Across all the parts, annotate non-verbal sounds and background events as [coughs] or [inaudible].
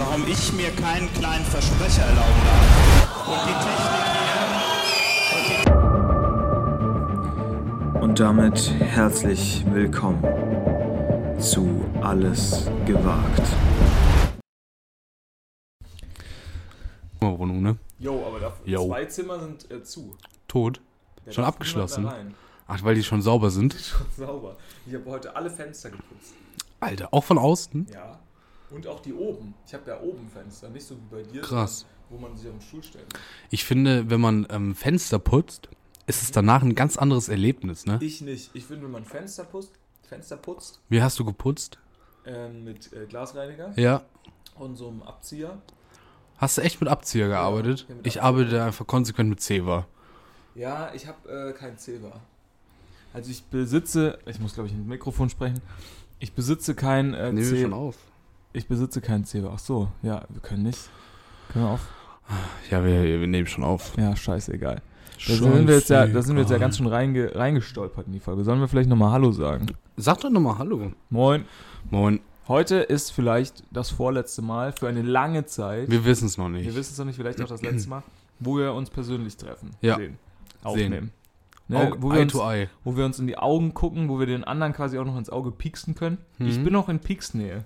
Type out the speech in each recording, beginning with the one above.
warum ich mir keinen kleinen Versprecher erlauben darf. Und die Technik hier. Und damit herzlich willkommen zu Alles gewagt. Wohnung, ne? Jo, aber da, Jo. zwei Zimmer sind äh, zu. Tot. Da Schon abgeschlossen? Ach, weil die schon sauber sind. Schon sauber. Ich habe heute alle Fenster geputzt. Alter, auch von außen? Ja. Und auch die oben. Ich habe ja oben Fenster, nicht so wie bei dir. Krass. Wo man sich auf den Stuhl stellt. Ich finde, wenn man ähm, Fenster putzt, ist es danach ein ganz anderes Erlebnis, ne? Ich nicht. Ich finde, wenn man Fenster putzt, Fenster putzt Wie hast du geputzt? ähm, mit äh, Glasreiniger Ja. und so einem Abzieher. Hast du echt mit Abzieher gearbeitet? ja, mit ich Abzieher. arbeite einfach konsequent mit Zewa. Ja, ich habe äh, kein Zewa. Also ich besitze, ich muss glaube ich ins Mikrofon sprechen. Ich besitze kein äh, Nehmen wir schon auf. Ich besitze kein Zewa. Ach so, ja, wir können nicht. Können wir auf? Ja, wir, wir nehmen schon auf. Ja, scheißegal. Da sind wir jetzt ja, da sind wir jetzt ja ganz schön reinge, reingestolpert in die Folge. Sollen wir vielleicht nochmal Hallo sagen? Sag doch nochmal Hallo. Moin. Moin. Heute ist vielleicht das vorletzte Mal für eine lange Zeit. Wir wissen es noch nicht. wir wissen es noch nicht, vielleicht auch das letzte Mal, wo wir uns persönlich treffen. Ja. Sehen. Aufnehmen. Ne, Auge, wo, wir Eye uns, to Eye. wo wir uns in die Augen gucken, wo wir den anderen quasi auch noch ins Auge pieksen können. Ich Mhm. bin noch in Pieksnähe.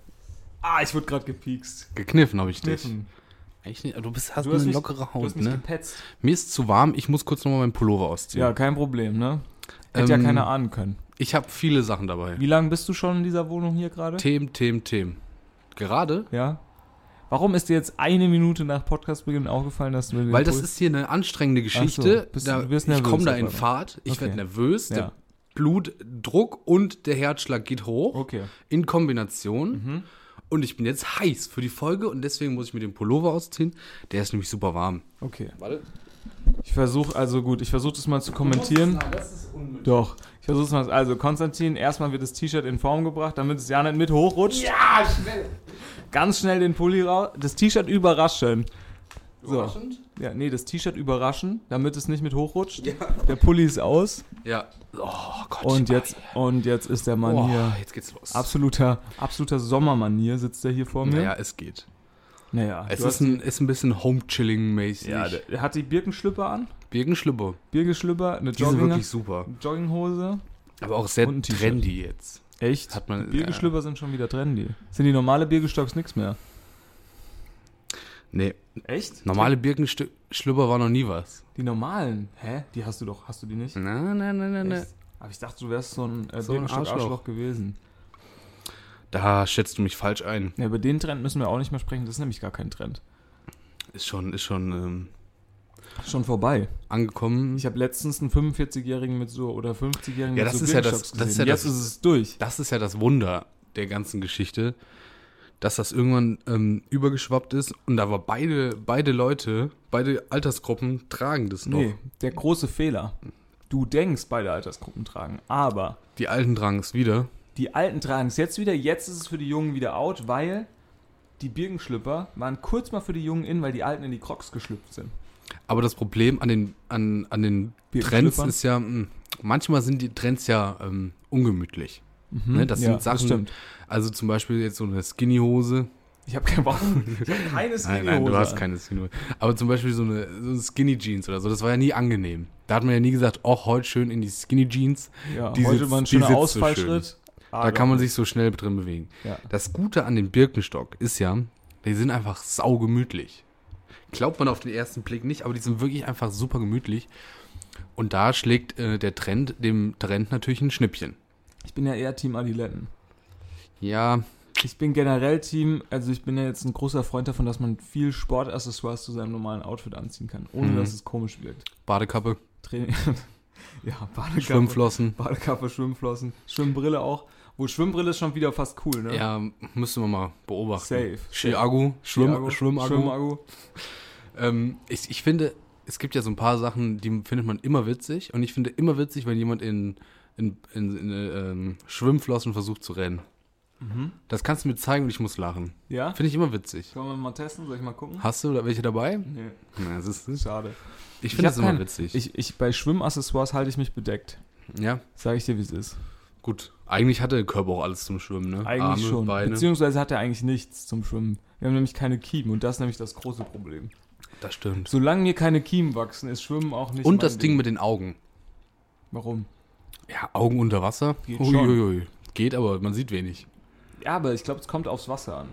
Ah, ich wurde gerade gepiekst. Gekniffen habe ich dich. Kniffen. Eigentlich nicht. Du bist, hast Du hast eine mich- lockere Du hast Haut, mich ne? gepetzt. Mir ist zu warm. Ich muss kurz nochmal meinen Pullover ausziehen. Ja, kein Problem, ne? Hätte ja Ähm, keiner ahnen können. Ich habe viele Sachen dabei. Wie lange bist du schon in dieser Wohnung hier gerade? Themen, Themen, Themen. Gerade? Ja. Warum ist dir jetzt eine Minute nach Podcastbeginn aufgefallen, dass du Weil das Puls- ist hier eine anstrengende Geschichte. bist- da, du wirst ich nervös komme da in. Fahrt, ich Okay. werde nervös, Ja. der Blutdruck und der Herzschlag geht hoch Okay. in Kombination. Mhm. Und ich bin jetzt heiß für die Folge und deswegen muss ich mir den Pullover ausziehen. Der ist nämlich super warm. Okay. Warte. Ich versuche, also gut, ich versuche das mal zu kommentieren. Doch. Ich versuche es mal. Also, Konstantin, erstmal wird das T-Shirt in Form gebracht, damit es ja nicht mit hochrutscht. Ja, schnell. Ganz schnell den Pulli raus. Das T-Shirt überraschen. So. Ja, nee, das T-Shirt überraschen, damit es nicht mit hochrutscht. Der Pulli ist aus. Ja. Oh Gott. Und jetzt, und jetzt ist der Mann oh, hier. jetzt geht's los. Absoluter, absoluter Sommermanier sitzt er hier vor mir. Naja, es geht. naja Es ist ein, ist ein bisschen Home-Chilling-mäßig. ja, der, der hat die Birkenschlüpper an. Birkenschlüpper. Birkenschlüpper, eine Die sind wirklich super. Jogginghose. Aber auch sehr trendy jetzt. Echt? Hat man- die Birkenschlüpper sind schon wieder trendy. Sind die normale Birkenstocks nichts mehr? Nee, Echt? normale Birkenschlüpper war noch nie was. Die normalen? Hä? Die hast du doch, hast du die nicht? Nein, nein, nein, nein, nein. Aber ich dachte, du wärst so ein äh, So ein Birkenstock-Arschloch Arschloch. gewesen. Da schätzt du mich falsch ein. Ja, über den Trend müssen wir auch nicht mehr sprechen. Das ist nämlich gar kein Trend. Ist schon, ist schon ähm, Schon vorbei. angekommen. Ich habe letztens einen 45-Jährigen mit so oder 50-Jährigen Ja, mit das so ist ja das- das ist ja Jetzt das- ist es durch. das ist ja das Wunder der ganzen Geschichte, dass das irgendwann ähm, übergeschwappt ist und da war beide, beide Leute, beide Altersgruppen tragen das noch. Nee, der große Fehler. Du denkst, beide Altersgruppen tragen, aber Die Alten tragen es wieder. die Alten tragen es jetzt wieder. Jetzt ist es für die Jungen wieder out, weil die Birkenschlüpper waren kurz mal für die Jungen in, weil die Alten in die Crocs geschlüpft sind. Aber das Problem an den, an, an den Trends ist ja, mh, manchmal sind die Trends ja ähm, ungemütlich. Ne, das Mhm. ja, sind Sachen, stimmt. also zum Beispiel jetzt so eine Skinny-Hose. Ich habe keine Warum. [laughs] Ich habe keine Nein, nein, du Skinny-Hose hast keine Skinny-Hose. Aber zum Beispiel so eine, so eine Skinny-Jeans oder so, das war ja nie angenehm. Da hat man ja nie gesagt, oh, heute schön in die Skinny-Jeans. Ja, Die heute sitzt- mal ein schöner sitzt so Ausfallschritt. Da kann man sich so schnell drin bewegen. Ja. Das Gute an dem Birkenstock ist ja, die sind einfach saugemütlich. Glaubt man auf den ersten Blick nicht, aber die sind wirklich einfach super gemütlich. Und da schlägt äh, der Trend dem Trend natürlich ein Schnippchen. Ich bin ja eher Team Adiletten. Ja, Ich bin generell Team, also ich bin ja jetzt ein großer Freund davon, dass man viel Sportaccessoires zu seinem normalen Outfit anziehen kann, ohne Mhm. dass es komisch wirkt. Badekappe, Training. [laughs] ja, Badekappe. Schwimmflossen. Badekappe, Schwimmflossen, Schwimmbrille auch. Wo Schwimmbrille ist schon wieder fast cool, ne? Ja, müssen wir mal beobachten. Safe. Skiagu, Schwimm, Skiagu, Schwimmagu. Schwimmagu. Ähm, ich, ich finde, es gibt ja so ein paar Sachen, die findet man immer witzig. Und ich finde immer witzig, wenn jemand in, in, in, in äh, ähm, Schwimmflossen versucht zu rennen. Das kannst du mir zeigen und ich muss lachen. Ja? Finde ich immer witzig. Können wir mal testen? Soll ich mal gucken? Hast du da welche dabei? Nee, Na, das ist, schade. ich finde das immer keinen- witzig. Ich, ich, bei Schwimmaccessoires halte ich mich bedeckt. ja, Sag ich dir, wie es ist. gut. Eigentlich hat der Körper auch alles zum Schwimmen, ne? Eigentlich Arme, schon. Beine. Beziehungsweise hat er eigentlich nichts zum Schwimmen. Wir haben nämlich keine Kiemen und das ist nämlich das große Problem. Das stimmt. Solange mir keine Kiemen wachsen, ist Schwimmen auch nicht Und mein das Ding mit den Augen. Warum? Ja, Augen unter Wasser. Geht Uiuiui. Geht, aber man sieht wenig. Ja, aber ich glaube, es kommt aufs Wasser an.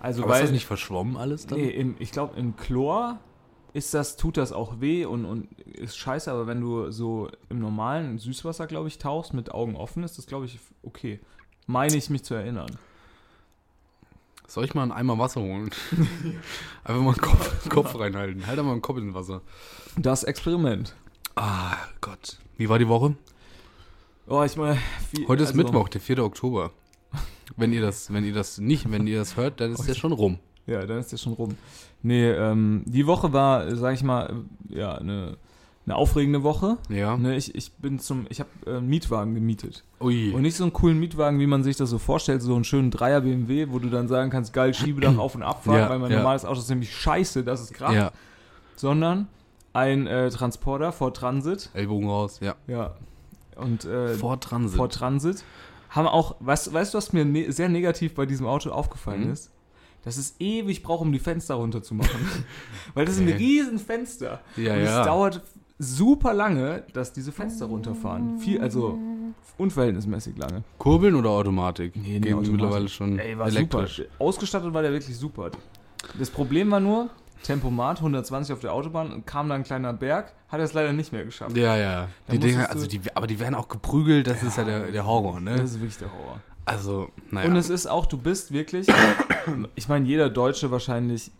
Also, Aber weil. ist das nicht verschwommen alles dann? Nee, im, ich glaube, im Chlor ist das, tut das auch weh und, und ist scheiße, aber wenn du so im normalen Süßwasser, glaube ich, tauchst, mit Augen offen, ist das, glaube ich, okay. Meine ich mich zu erinnern. Soll ich mal einen Eimer Wasser holen? [laughs] Einfach mal einen Kopf, Kopf reinhalten. Halt mal einen Kopf in Wasser. Das Experiment. Ah, Gott. Wie war die Woche? Oh, ich meine, wie- Heute ist also- Mittwoch, der 4. Oktober. Wenn ihr das, wenn ihr das nicht, wenn ihr das hört, dann ist der schon rum. Ja, dann ist der schon rum. Nee, ähm, die Woche war, sag ich mal, ja, eine, eine aufregende Woche. Ja. Ne, ich, ich bin zum, ich habe äh, einen Mietwagen gemietet. Ui. Und nicht so einen coolen Mietwagen, wie man sich das so vorstellt, so einen schönen Dreier BMW, wo du dann sagen kannst, geil, Schiebedach [clears throat] auf und abfahren, Ja, weil mein ja. normales Auto ist nämlich scheiße, das ist krass. ja. Sondern ein äh, Transporter vor Transit. Ellbogen raus, ja. Ja. Und äh, Vor Transit. vor Transit. Haben auch, weißt, weißt du, was mir ne sehr negativ bei diesem Auto aufgefallen Mhm. ist? Dass es ewig braucht, um die Fenster runterzumachen. [laughs] Weil das sind Okay. riesen Fenster. Ja, und ja. es dauert super lange, dass diese Fenster runterfahren. Viel, also unverhältnismäßig lange. Kurbeln oder Automatik? Nee, nee, Automatik. mittlerweile schon Ey, war elektrisch. super. Ausgestattet war der wirklich super. Das Problem war nur, Tempomat 120 auf der Autobahn, kam da ein kleiner Berg, hat er es leider nicht mehr geschafft. Ja, ja. Die Dinger, also die, aber die werden auch geprügelt, das ist ja der, der Horror, ne? Das ist wirklich der Horror. Also, naja. Und es ist auch, du bist wirklich, [coughs] ich meine, jeder Deutsche wahrscheinlich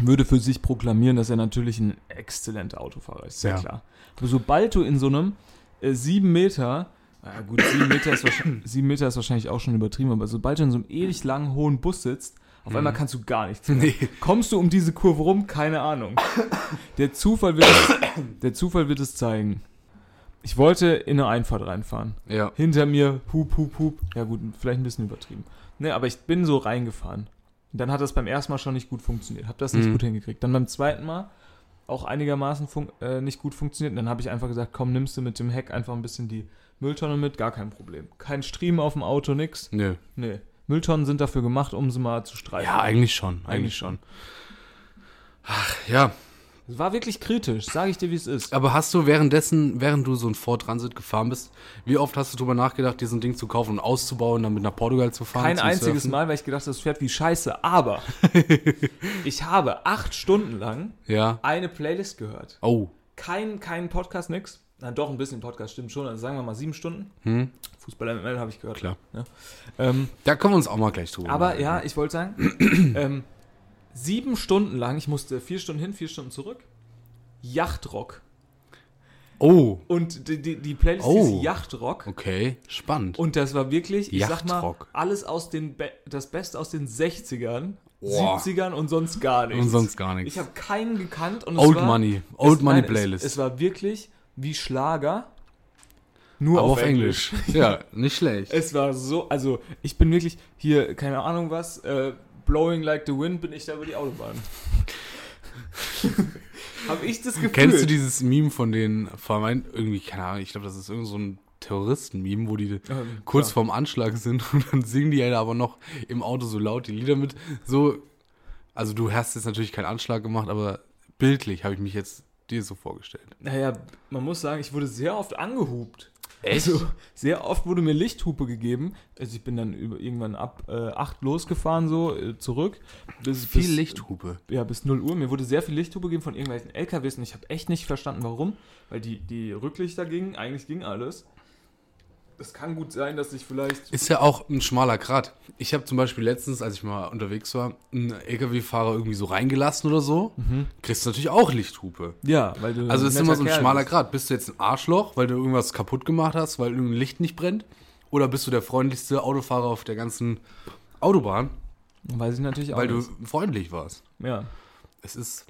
würde für sich proklamieren, dass er natürlich ein exzellenter Autofahrer ist, sehr Ja. klar. Aber sobald du in so einem äh, sieben Meter, na gut, sieben Meter, ist wahrscheinlich, sieben Meter ist wahrscheinlich auch schon übertrieben, aber sobald du in so einem ewig langen, hohen Bus sitzt, auf einmal kannst du gar nichts [laughs] mehr. Mhm. nee. Kommst du um diese Kurve rum? Keine Ahnung. Der Zufall wird es, [coughs] der Zufall wird es zeigen. Ich wollte in eine Einfahrt reinfahren. Ja. Hinter mir, hup, hup, hup. Ja gut, vielleicht ein bisschen übertrieben. Ne, aber ich bin so reingefahren. Und dann hat das beim ersten Mal schon nicht gut funktioniert. Hab das nicht Mhm. gut hingekriegt. Dann beim zweiten Mal auch einigermaßen äh, nicht gut funktioniert. Und dann habe ich einfach gesagt, komm, nimmst du mit dem Heck einfach ein bisschen die Mülltonne mit, gar kein Problem. Kein Striemen auf dem Auto, nix. Nö. Nee. Mülltonnen sind dafür gemacht, um sie mal zu streichen. Ja, eigentlich schon. Eigentlich, schon. Ach, ja. Es war wirklich kritisch, sage ich dir, wie es ist. Aber hast du währenddessen, während du so ein Ford Transit gefahren bist, wie oft hast du drüber nachgedacht, ein Ding zu kaufen und auszubauen, dann mit nach Portugal zu fahren? Kein einziges Surfen? Mal, weil ich gedacht habe, das fährt wie scheiße. Aber [laughs] ich habe acht Stunden lang Ja. eine Playlist gehört. Oh. Kein, kein Podcast, nix. Na doch, ein bisschen Podcast stimmt schon. Also sagen wir mal sieben Stunden. Hm? Fußball ML habe ich gehört. Klar. Ja. Ähm, Da können wir uns auch mal gleich drüber aber unterhalten. ja, ich wollte sagen, [clears throat] ähm, sieben Stunden lang, ich musste vier Stunden hin, vier Stunden zurück, Yachtrock. Oh. Und die, die, die Playlist Oh. hieß Yachtrock. Okay. Spannend. Und das war wirklich, ich sag mal, alles aus den, Be das Beste aus den 60ern, Boah. 70ern und sonst gar nichts. und sonst gar nichts. Ich habe keinen gekannt und Old es war, Money. Old es, Money nein, Playlist. Es, es war wirklich wie Schlager, nur aber auf, Englisch. ja, nicht schlecht. Es war so, also ich bin wirklich hier, keine Ahnung was, äh, blowing like the wind bin ich da über die Autobahn. [laughs] habe ich das Gefühl. Kennst du dieses Meme von den vermeint irgendwie, keine Ahnung, ich glaube, das ist irgend so ein Terroristen-Meme, wo die Ähm, kurz klar. vorm Anschlag sind [laughs] und dann singen die ja aber noch im Auto so laut die Lieder mit. So, also du hast jetzt natürlich keinen Anschlag gemacht, aber bildlich habe ich mich jetzt dir so vorgestellt. Naja, man muss sagen, ich wurde sehr oft angehupt. Also, sehr oft wurde mir Lichthupe gegeben. Also ich bin dann über, irgendwann ab äh, 8 losgefahren, so äh, zurück. Bis, Viel bis, Lichthupe. Ja, bis 0 Uhr. Mir wurde sehr viel Lichthupe gegeben von irgendwelchen LKWs und ich habe echt nicht verstanden, warum. Weil die, die Rücklichter gingen, eigentlich ging alles. Es kann gut sein, dass ich vielleicht. Ist ja auch ein schmaler Grat. Ich habe zum Beispiel letztens, als ich mal unterwegs war, einen LKW-Fahrer irgendwie so reingelassen oder so. Kriegst du natürlich auch Lichthupe. Ja, weil du. Also es ist immer so ein Kerl schmaler bist. Grad. Bist du jetzt ein Arschloch, weil du irgendwas kaputt gemacht hast, weil irgendein Licht nicht brennt? Oder bist du der freundlichste Autofahrer auf der ganzen Autobahn, Weiß ich natürlich auch. weil du nicht. freundlich warst? Ja. Es ist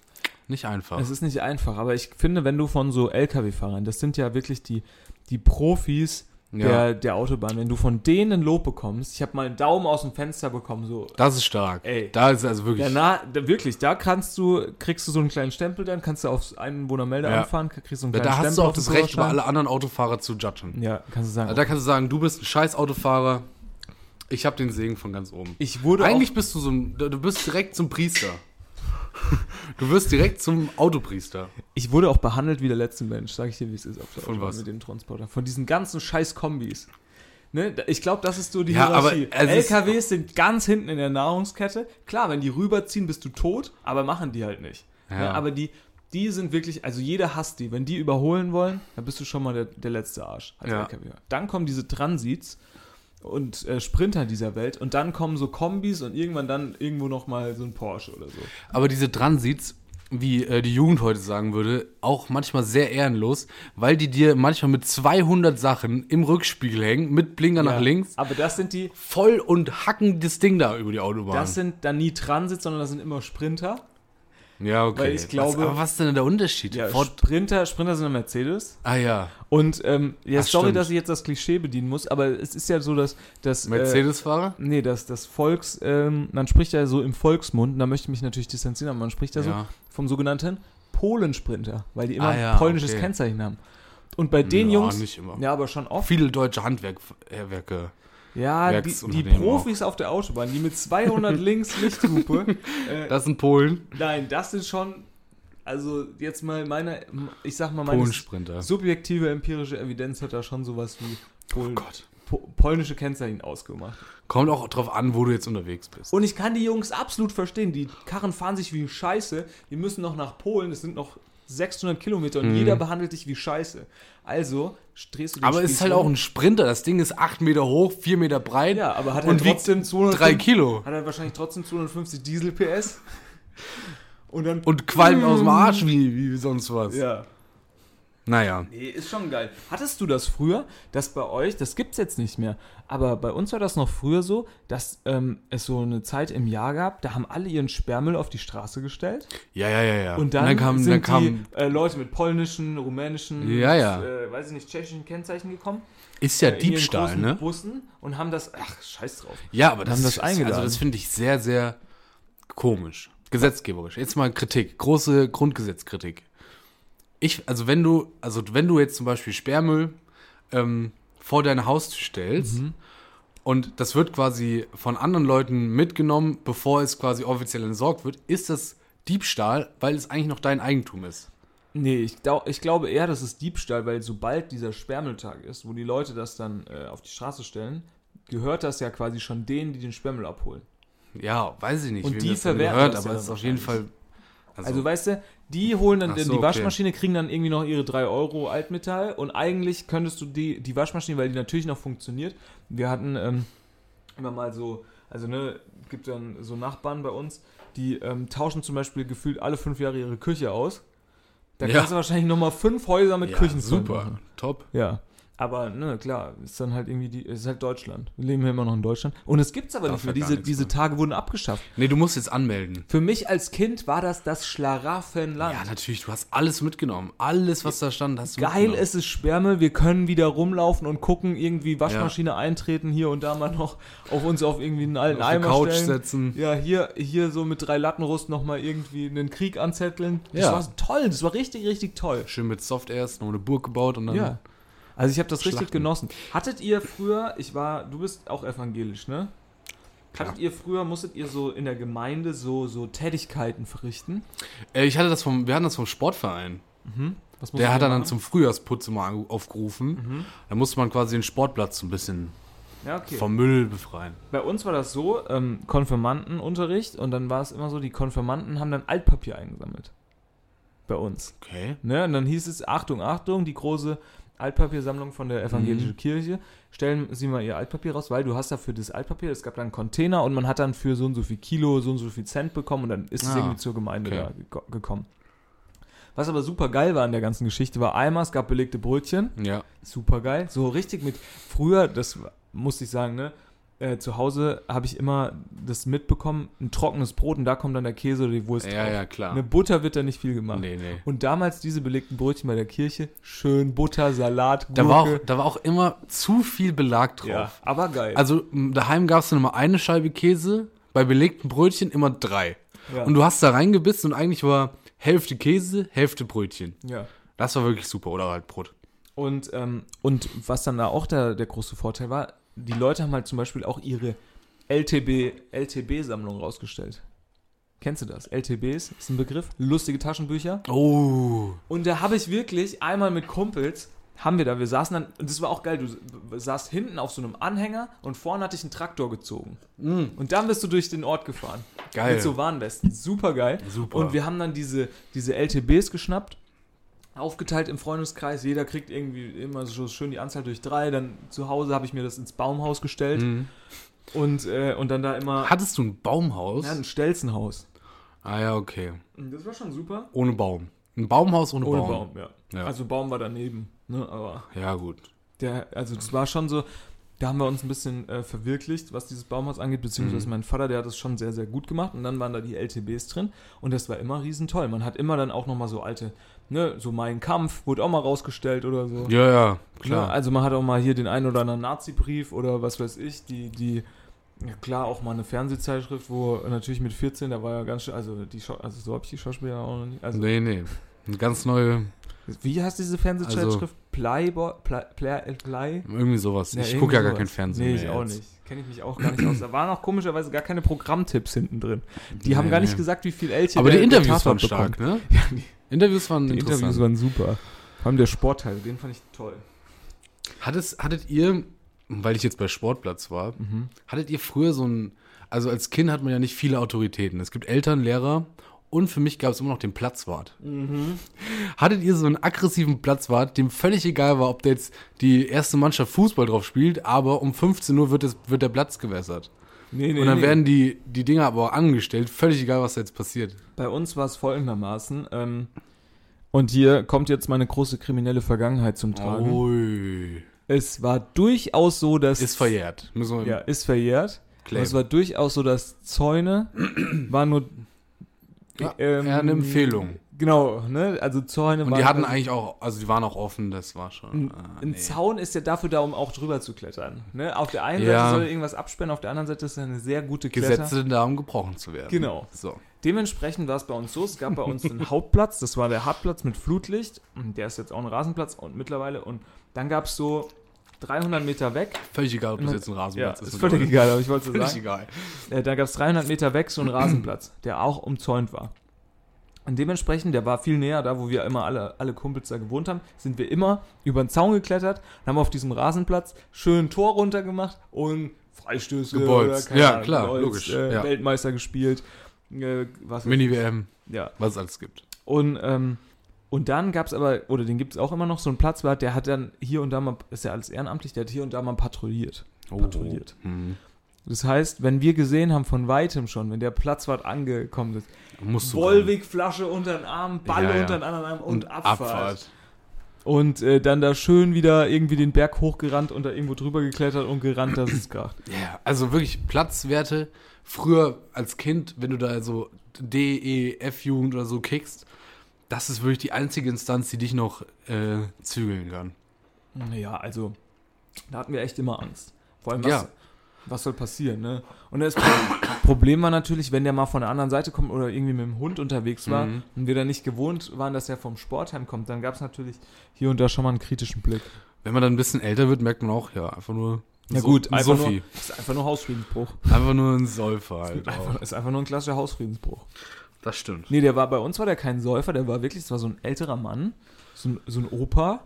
nicht einfach. Es ist nicht einfach, aber ich finde, wenn du von so LKW-Fahrern, das sind ja wirklich die, die Profis Ja. der, der Autobahn. Wenn du von denen ein Lob bekommst, ich habe mal einen Daumen aus dem Fenster bekommen, so. Das ist stark. Ey. Da ist also wirklich. Ja, na, da, wirklich, da kannst du, kriegst du so einen kleinen Stempel dann, kannst du aufs Einwohnermeldeamt Ja. fahren, kriegst so einen da kleinen hast Stempel du auch auf den das Recht, über alle anderen Autofahrer zu judgen. Ja, kannst du sagen. Also Da kannst du sagen, du bist ein scheiß Autofahrer. Ich habe den Segen von ganz oben. ich wurde Eigentlich auch, bist du so ein, du du bist direkt zum Priester. Du wirst direkt zum Autopriester. ich wurde auch behandelt wie der letzte Mensch, sag ich dir, wie es ist auf der Von Autobahn was? mit dem Transporter. Von diesen ganzen scheiß Kombis. Ne, ich glaube, das ist so die Ja, Hierarchie. LKWs sind ganz hinten in der Nahrungskette. Klar, wenn die rüberziehen, bist du tot, aber machen die halt nicht. Ja. Ne, aber die, die sind wirklich, also jeder hasst die. Wenn die überholen wollen, dann bist du schon mal der, der letzte Arsch als Ja. LKW. Dann kommen diese Transits und äh, Sprinter dieser Welt und dann kommen so Kombis und irgendwann dann irgendwo noch mal so ein Porsche oder so. Aber diese Transits, wie äh, die Jugend heute sagen würde, auch manchmal sehr ehrenlos, weil die dir manchmal mit 200 Sachen im Rückspiegel hängen, mit Blinker nach Ja. links, Aber das sind die, voll und hacken das Ding da über die Autobahn. das sind dann nie Transits, sondern das sind immer Sprinter. Ja, okay. weil ich glaube- was, aber was ist denn der Unterschied? Ja, Ford, Sprinter, Sprinter sind ein Mercedes. ah ja, Und ähm, ja, Ach, sorry, stimmt. dass ich jetzt das Klischee bedienen muss, aber es ist ja so, dass das Äh, Mercedes-Fahrer? nee, das, das Volks, ähm, man spricht ja so im Volksmund, und da möchte ich mich natürlich distanzieren, aber man spricht ja, so Ja. vom sogenannten Polensprinter, weil die immer Ah, ja, ein polnisches okay. Kennzeichen haben. Und bei den Ja, Jungs, nicht immer. ja, aber schon oft, Viele deutsche Handwerke. Ja, die, die Profis auf der Autobahn, die mit 200 [laughs] links Lichthupe, äh, Das sind Polen. nein, das sind schon, also jetzt mal meine, ich sag mal meine subjektive empirische Evidenz hat da schon sowas wie Polen, Oh Gott. po polnische Kennzeichen ausgemacht. Kommt auch drauf an, wo du jetzt unterwegs bist. Und ich kann die Jungs absolut verstehen. Die Karren fahren sich wie Scheiße. Die müssen noch nach Polen. Es sind noch 600 Kilometer und jeder behandelt dich wie Scheiße. Also drehst du den Mhm. Aber es ist halt um. auch ein Sprinter. Das Ding ist 8 Meter hoch, 4 Meter breit Ja, aber hat und halt wiegt trotzdem 200 3 Kilo. Hat halt wahrscheinlich trotzdem 250 Diesel PS. [laughs] Und dann. Und qualmt aus dem [laughs] Arsch wie, wie sonst was. ja. Naja. Nee, ist schon geil. Hattest du das früher, dass bei euch, das gibt's jetzt nicht mehr, aber bei uns war das noch früher so, dass ähm, es so eine Zeit im Jahr gab, da haben alle ihren Sperrmüll auf die Straße gestellt Ja, ja, ja, ja. und dann, kam, sind dann kam die äh, Leute mit polnischen, rumänischen, Ja, ja. Äh, weiß ich nicht, tschechischen Kennzeichen gekommen. ist ja äh, Diebstahl, ne? Bussen und haben das, ach, scheiß drauf. Ja, aber das, haben das ist, eingeladen. also das finde ich sehr, sehr komisch. Gesetzgeberisch. Jetzt mal Kritik, große Grundgesetzkritik. Ich, also wenn du, also wenn du jetzt zum Beispiel Sperrmüll ähm, vor deine Haustür stellst Mhm. und das wird quasi von anderen Leuten mitgenommen, bevor es quasi offiziell entsorgt wird, ist das Diebstahl, weil es eigentlich noch dein Eigentum ist. Nee, ich, glaub, ich glaube eher, das ist Diebstahl, weil sobald dieser Sperrmülltag ist, wo die Leute das dann äh, auf die Straße stellen, gehört das ja quasi schon denen, die den Sperrmüll abholen. Ja, weiß ich nicht, Und die verwerten gehört, das ja aber es dann ist auf jeden Fall. Also, Also, weißt du, die holen dann so, die okay. Waschmaschine, kriegen dann irgendwie noch ihre 3 Euro Altmetall und eigentlich könntest du die, die Waschmaschine, weil die natürlich noch funktioniert, wir hatten ähm, immer mal so, also ne, gibt dann so Nachbarn bei uns, die ähm, tauschen zum Beispiel gefühlt alle fünf Jahre ihre Küche aus. Da Ja. kannst du wahrscheinlich nochmal fünf Häuser mit ja, Küchen super, machen. top. Ja. Aber, ne, klar, ist dann halt irgendwie die, ist halt Deutschland. Wir leben ja immer noch in Deutschland. Und es gibt's aber Darf nicht mehr. ja Diese, diese mehr. Tage wurden abgeschafft. Nee, du musst jetzt anmelden. Für mich als Kind war das das Schlaraffenland. Ja, natürlich, du hast alles mitgenommen. Alles, was da stand, hast du Geil mitgenommen. ist es Sperrmüll, wir können wieder rumlaufen und gucken, irgendwie Waschmaschine eintreten, hier und da mal noch auf uns auf irgendwie einen alten Auf die Eimer Couch stellen. setzen. Ja, hier, hier so mit drei Lattenrust nochmal irgendwie einen Krieg anzetteln. Das Ja. war toll, das war richtig, richtig toll. Schön mit Soft erst noch eine Burg gebaut und dann. Ja. Also ich habe das richtig Schlachten. genossen. Hattet ihr früher, ich war, du bist auch evangelisch, ne? Klar. Hattet ihr früher, musstet ihr so in der Gemeinde so, so Tätigkeiten verrichten? Äh, ich hatte das vom, wir hatten das vom Sportverein. Was Der hat dann, dann zum Frühjahrsputz immer aufgerufen. Da musste man quasi den Sportplatz so ein bisschen ja, okay. vom Müll befreien. Bei uns war das so, ähm, Konfirmandenunterricht und dann war es immer so, die Konfirmanden haben dann Altpapier eingesammelt. Bei uns. Okay. Ne? Und dann hieß es, Achtung, Achtung, die große Altpapiersammlung von der evangelischen Mhm. Kirche, stellen Sie mal Ihr Altpapier raus, weil du hast dafür das Altpapier, es gab dann einen Container und man hat dann für so und so viel Kilo, so und so viel Cent bekommen und dann ist es Ah, irgendwie zur Gemeinde okay. da geko- gekommen. Was aber super geil war an der ganzen Geschichte, war einmal, es gab belegte Brötchen, Ja. super geil, so richtig mit, früher, das musste ich sagen, ne, äh, zu Hause habe ich immer das mitbekommen, ein trockenes Brot und da kommt dann der Käse oder die Wurst Ja, drauf. ja, klar. Eine Butter wird da nicht viel gemacht. Nee, nee. Und damals diese belegten Brötchen bei der Kirche, schön Butter, Salat, Gurke. Da war, auch, da war auch immer zu viel Belag drauf. ja, aber geil. Also daheim gab es dann immer eine Scheibe Käse, bei belegten Brötchen immer drei. ja. Und du hast da reingebissen und eigentlich war Hälfte Käse, Hälfte Brötchen. ja. Das war wirklich super. Oder halt Brot. Und, ähm, und was dann da auch der, der große Vorteil war, die Leute haben halt zum Beispiel auch ihre LTB, LTB-Sammlung rausgestellt. Kennst du das? LTBs ist ein Begriff. Lustige Taschenbücher. Oh. Und da habe ich wirklich einmal mit Kumpels, haben wir da, wir saßen dann, und das war auch geil, du saßt hinten auf so einem Anhänger und vorne hatte ich einen Traktor gezogen. Und dann bist du durch den Ort gefahren. Geil. Mit so Warnwesten. Super geil. Super. Und wir haben dann diese, diese LTBs geschnappt, aufgeteilt im Freundeskreis. Jeder kriegt irgendwie immer so schön die Anzahl durch drei. Dann zu Hause habe ich mir das ins Baumhaus gestellt. Mhm. Und, äh, und dann da immer Hattest du ein Baumhaus? ja, ein Stelzenhaus. ah ja, okay. Das war schon super. Ohne Baum. Ein Baumhaus ohne, Ohne Baum. Baum, ja. Ja. Also Baum war daneben. Ne? Aber Ja, gut. der, also das war schon so, da haben wir uns ein bisschen äh, verwirklicht, was dieses Baumhaus angeht, beziehungsweise Mhm. mein Vater, der hat das schon sehr, sehr gut gemacht und dann waren da die LTBs drin und das war immer riesentoll. Man hat immer dann auch nochmal so alte, ne, so Mein Kampf wurde auch mal rausgestellt oder so. Ja, ja, Klar. klar. also man hat auch mal hier den einen oder anderen Nazi-Brief oder was weiß ich, die, die, ja klar, auch mal eine Fernsehzeitschrift, wo natürlich mit 14, da war ja ganz schön, also die also so habe ich die Schauspieler auch noch nicht. Also, nee, nee. Eine ganz neue, wie heißt diese Fernsehzeitschrift? Playboy, Play, Play, Play? irgendwie sowas. Ja, ich gucke ja gar kein Fernsehen Nee, mehr. ich auch jetzt. nicht. Kenne ich mich auch gar nicht aus. Da waren auch komischerweise gar keine Programmtipps hinten drin. Die haben Nee, gar nicht nee. gesagt, wie viel Elche Aber die Interviews waren stark, bekommt. ne? [laughs] Ja, die, Interviews waren die interessant. Interviews waren super. Vor allem der Sportteil, den fand ich toll. Hattet, hattet ihr, weil ich jetzt bei Sportplatz war, Mhm. hattet ihr früher so ein, also als Kind hat man ja nicht viele Autoritäten. Es gibt Eltern, Lehrer und für mich gab es immer noch den Platzwart. Mhm. Hattet ihr so einen aggressiven Platzwart, dem völlig egal war, ob da jetzt die erste Mannschaft Fußball drauf spielt, aber um 15 Uhr wird, es, wird der Platz gewässert. Nee, nee, und dann nee. werden die, die Dinger aber auch angestellt, völlig egal, was da jetzt passiert. Bei uns war es folgendermaßen. Ähm, und hier kommt jetzt meine große kriminelle Vergangenheit zum Tragen. Ui. Es war durchaus so, dass. Ist verjährt. Müssen wir Ja, ist verjährt. Claimen. es war durchaus so, dass Zäune waren nur. Ja, eher eine Empfehlung. Genau, ne? Also Zäune Und die hatten also- eigentlich auch, also die waren auch offen, das war schon. Ein, ah, ein. Zaun ist ja dafür da, um auch drüber zu klettern. Ne? Auf der einen Ja. Seite soll irgendwas absperren, auf der anderen Seite ist eine sehr gute Kletter. Gesetze sind da, um gebrochen zu werden. Genau. So. Dementsprechend war es bei uns so, es gab bei uns einen Hauptplatz, das war der Hartplatz mit Flutlicht, der ist jetzt auch ein Rasenplatz und mittlerweile und dann gab es so 300 Meter weg, Völlig egal, ob das jetzt ein ja, Rasenplatz ist ist. völlig egal, aber ich wollte es Völlig sagen, egal. äh, da gab es 300 Meter weg so einen Rasenplatz, der auch umzäunt war. Und dementsprechend, der war viel näher da, wo wir immer alle, alle Kumpels da gewohnt haben, sind wir immer über den Zaun geklettert, haben auf diesem Rasenplatz schön ein Tor runtergemacht und Freistöße keine Ja, Ahnung, klar, gebolzt, logisch, Äh, ja. Weltmeister gespielt, äh, Mini-WM, ja. was es alles gibt. Und, ähm, und dann gab es aber, oder den gibt es auch immer noch, so einen Platzwart, der hat dann hier und da mal, ist ja alles ehrenamtlich, der hat hier und da mal patrouilliert. Patrouilliert. Mhm. Das heißt, wenn wir gesehen haben von weitem schon, wenn der Platzwart angekommen ist, Musst du Volvic, Flasche unter den Arm, Ball Ja, ja. unter den anderen Arm und, und Abfahrt. Abfahrt. Und äh, dann da schön wieder irgendwie den Berg hochgerannt und da irgendwo drüber geklettert und gerannt, das ist kracht. [clears throat] Ja, also wirklich Platzwerte. Früher als Kind, wenn du da so D, E, F-Jugend oder so kickst, das ist wirklich die einzige Instanz, die dich noch äh, zügeln kann. Naja, also, da hatten wir echt immer Angst. Vor allem, was, Ja. Was soll passieren, ne? Und das [coughs] Problem war natürlich, wenn der mal von der anderen Seite kommt oder irgendwie mit dem Hund unterwegs war Mhm. und wir dann nicht gewohnt waren, dass er vom Sportheim kommt, dann gab es natürlich hier und da schon mal einen kritischen Blick. Wenn man dann ein bisschen älter wird, merkt man auch, ja, einfach nur Ja so- gut, ein einfach nur, Soffi. ist einfach nur Hausfriedensbruch. Einfach nur ein Säufer halt Einfach, auch. ist einfach nur ein klassischer Hausfriedensbruch. Das stimmt. Nee, der war bei uns war der kein Säufer, der war wirklich, das war so ein älterer Mann, so ein, so ein Opa.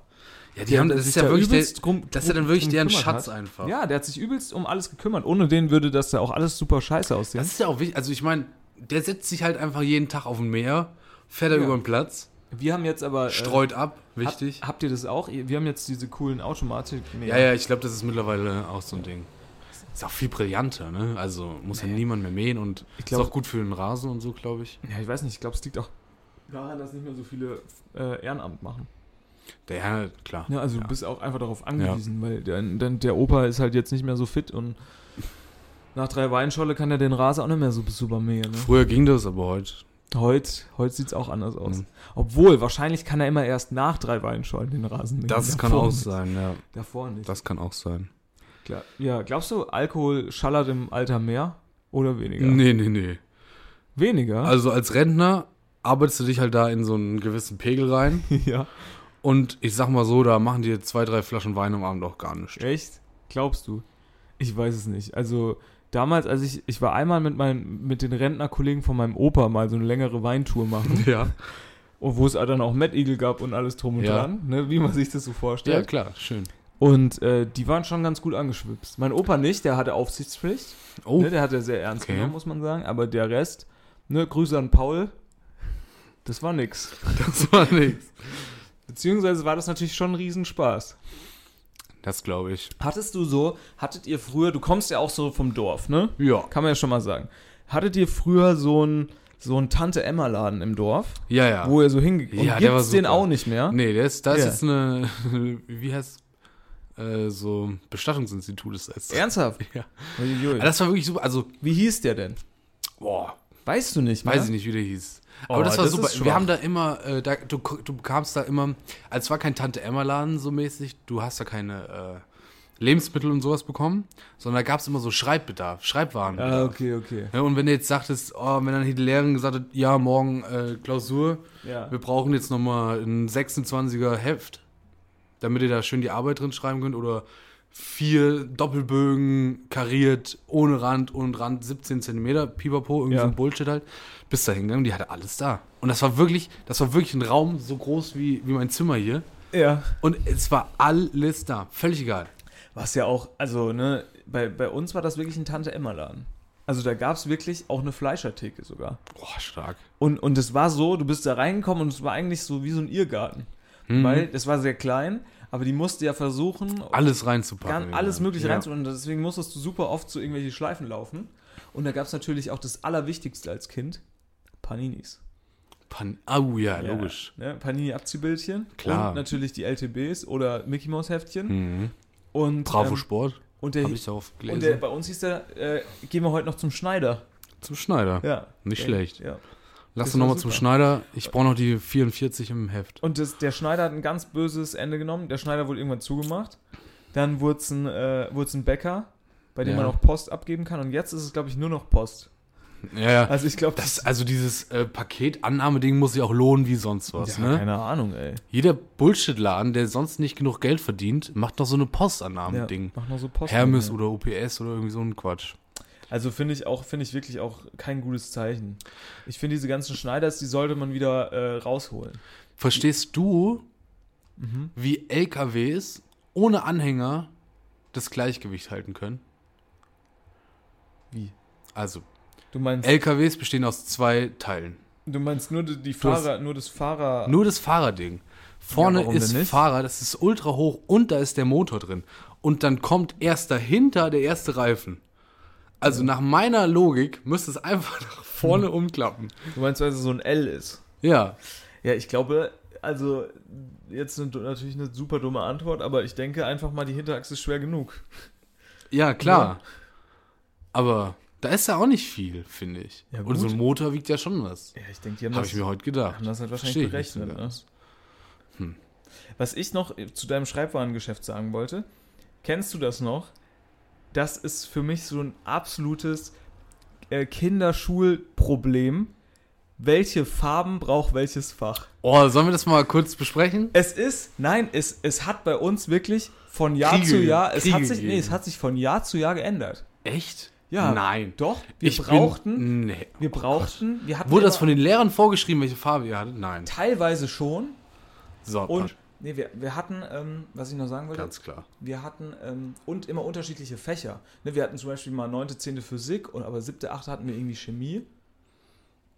Ja, der haben, das ist ja wirklich der, drum- das ist ja dann wirklich deren Schatz hat. einfach. Ja, der hat sich übelst um alles gekümmert. Ohne den würde das ja auch alles super scheiße aussehen. Das ist ja auch wichtig. Also ich meine, der setzt sich halt einfach jeden Tag auf ein Meer, fährt da Ja. über den Platz, Wir haben jetzt aber. streut ab, äh, wichtig. Hab, habt ihr das auch? Wir haben jetzt diese coolen Automatik. Nee. Ja, ja, ich glaube, das ist mittlerweile auch so ein Ding. Ist auch viel brillanter, ne? Also muss ja niemand mehr mähen und Ich ist glaub- auch gut für den Rasen und so, glaube ich. Ja, ich weiß nicht. Ich glaube, es liegt auch daran, dass nicht mehr so viele äh, Ehrenamt machen. Ja, klar. Ja, also ja. du bist auch einfach darauf angewiesen, weil der, der Opa ist halt jetzt nicht mehr so fit und Nach drei Weinscholle kann er den Rasen auch nicht mehr so super mähen. Ne? Früher ging das, aber heute. Heute, heute sieht es auch anders aus. Mhm. Obwohl, wahrscheinlich kann er immer erst nach drei Weinschollen den Rasen mähen. Das kann Davor auch nicht. sein, ja. Davor nicht. Das kann auch sein. Klar. Ja, glaubst du, Alkohol schallert im Alter mehr oder weniger? Nee, nee, nee. Weniger? Also als Rentner arbeitest du dich halt da in so einen gewissen Pegel rein. [laughs] ja. Und ich sag mal so, da machen dir zwei, drei Flaschen Wein am Abend auch gar nichts. Echt? Glaubst du? Ich weiß es nicht. Also damals, als ich, ich war einmal mit meinen, mit den Rentnerkollegen von meinem Opa mal so eine längere Weintour machen, [laughs] Ja. und wo es dann auch Mad Eagle gab und alles drum und Ja. dran, ne, wie man sich das so Ja, vorstellt. klar, schön. Und äh, die waren schon ganz gut angeschwipst. Mein Opa nicht, der hatte Aufsichtspflicht. Oh, Ne, der hat er sehr ernst Okay. genommen, muss man sagen. Aber der Rest, ne, Grüße an Paul, das war nix. [laughs] das war nichts. Beziehungsweise war das natürlich schon ein Riesenspaß. Das glaube ich. Hattest du so, hattet ihr früher, du kommst ja auch so vom Dorf, ne? Ja. Kann man ja schon mal sagen. Hattet ihr früher so ein so ein Tante-Emma-Laden im Dorf, Ja, ja. wo ihr so hingegangen Ja, der gibt's den auch nicht mehr? Nee, das, das Ja. ist jetzt eine, [laughs] wie heißt äh, so Bestattungsinstitut ist das. Ernsthaft? [laughs] Ja. Uiuiui. Das war wirklich super. Also, Wie hieß der denn? boah, Weißt du nicht weiß ich nicht, wie der hieß. Oh, Aber das war das super. Wir haben da immer, äh, da, du, du bekamst da immer, es war kein Tante-Emma-Laden so mäßig, du hast da keine äh, Lebensmittel und sowas bekommen, sondern da gab es immer so Schreibbedarf, Schreibwaren. Ah, okay, okay. Ja, und wenn du jetzt sagtest, oh, wenn dann die Lehrerin gesagt hat, ja, morgen äh, Klausur, Ja. wir brauchen jetzt nochmal ein 26er Heft, damit ihr da schön die Arbeit drin schreiben könnt oder vier Doppelbögen kariert, ohne Rand und Rand 17 Zentimeter, pipapo, irgendwie Ja. so ein Bullshit halt. Bist da hingegangen, die hatte alles da. Und das war wirklich, das war wirklich ein Raum so groß wie, wie mein Zimmer hier. Ja. Und es war alles da. Völlig egal. Was ja auch, also, ne, bei, bei uns war das wirklich ein Tante-Emma-Laden. Also da gab es wirklich auch eine Fleischertheke sogar. Boah, stark. Und, und es war so, du bist da reingekommen und es war eigentlich so wie so ein Irrgarten. Mhm. Weil es war sehr klein, aber die musste ja versuchen, Alles reinzupacken. ganz, alles mögliche ja. reinzuholen. Und deswegen musstest du super oft so irgendwelche Schleifen laufen. Und da gab es natürlich auch das Allerwichtigste als Kind: Paninis. Pan Au, ja, logisch. Ja, ne? Panini-Abziehbildchen. Klar. Und natürlich die LTBs oder Mickey Mouse Heftchen. Mhm. Und, Bravo ähm, Sport, und der, habe ich darauf gelesen. und der, bei uns hieß der, äh, gehen wir heute noch zum Schneider. Zum Schneider. Ja. Nicht schlecht. Ja. Lass war nochmal zum. Schneider. Ich brauche noch die 44 im Heft. Und das, der Schneider hat ein ganz böses Ende genommen. Der Schneider wurde irgendwann zugemacht. Dann wurde es ein, äh, ein Bäcker, bei dem Ja. man auch Post abgeben kann. Und jetzt ist es, glaube ich, nur noch Post. Ja, ja. Also ich glaube, Das, also dieses äh, Paketannahmeding muss sich auch lohnen wie sonst was, ja, ne? keine Ahnung, ey. Jeder Bullshit-Laden, der sonst nicht genug Geld verdient, macht noch so eine Postannahmeding. mach noch so Post. Hermes ja. oder OPS oder irgendwie so ein Quatsch. Also finde ich auch, finde ich wirklich auch kein gutes Zeichen. Ich finde diese ganzen Schneiders, die sollte man wieder äh, rausholen. Verstehst du, Mhm. wie LKWs ohne Anhänger das Gleichgewicht halten können? Wie? Also, Du meinst, LKWs bestehen aus zwei Teilen. du meinst nur die, Fahrer, nur das Fahrer. Nur das Fahrerding. Vorne warum ist? Fahrer, das ist ultra hoch und da ist der Motor drin. Und dann kommt erst dahinter der erste Reifen. Also nach meiner Logik müsste es einfach [laughs] nach vorne Hm. umklappen. Du meinst, weil es so ein L ist. Ja. Ja, ich glaube, also jetzt eine, natürlich eine super dumme Antwort, aber ich denke einfach mal, die Hinterachse ist schwer genug. Ja, klar. Aber da ist ja auch nicht viel, finde ich. Ja, und so ein Motor wiegt ja schon was. Ja, ich denke, die haben Habe das, ich mir heute gedacht. haben das halt wahrscheinlich ich nicht berechnet. Ne? Hm. Was ich noch zu deinem Schreibwarengeschäft sagen wollte, kennst du das noch? Das ist für mich so ein absolutes äh, Kinderschulproblem. Welche Farben braucht welches Fach? Oh, sollen wir das mal kurz besprechen? Es ist, nein, es, es hat bei uns wirklich von Jahr Kriege- zu Jahr, es Kriege hat, sich, nee, es hat sich von Jahr zu Jahr geändert. Echt? Ja. Nein. Doch, wir Ich brauchten, Bin, nee. wir brauchten, wir hatten Wurde das von den Lehrern vorgeschrieben, welche Farbe ihr hattet? Nein. teilweise schon So, und nee, wir, wir hatten, ähm, was ich noch sagen wollte, ganz klar. wir hatten ähm, und immer unterschiedliche Fächer. Ne, wir hatten zum Beispiel mal 9., 10. Physik, und, aber 7., 8. hatten wir irgendwie Chemie.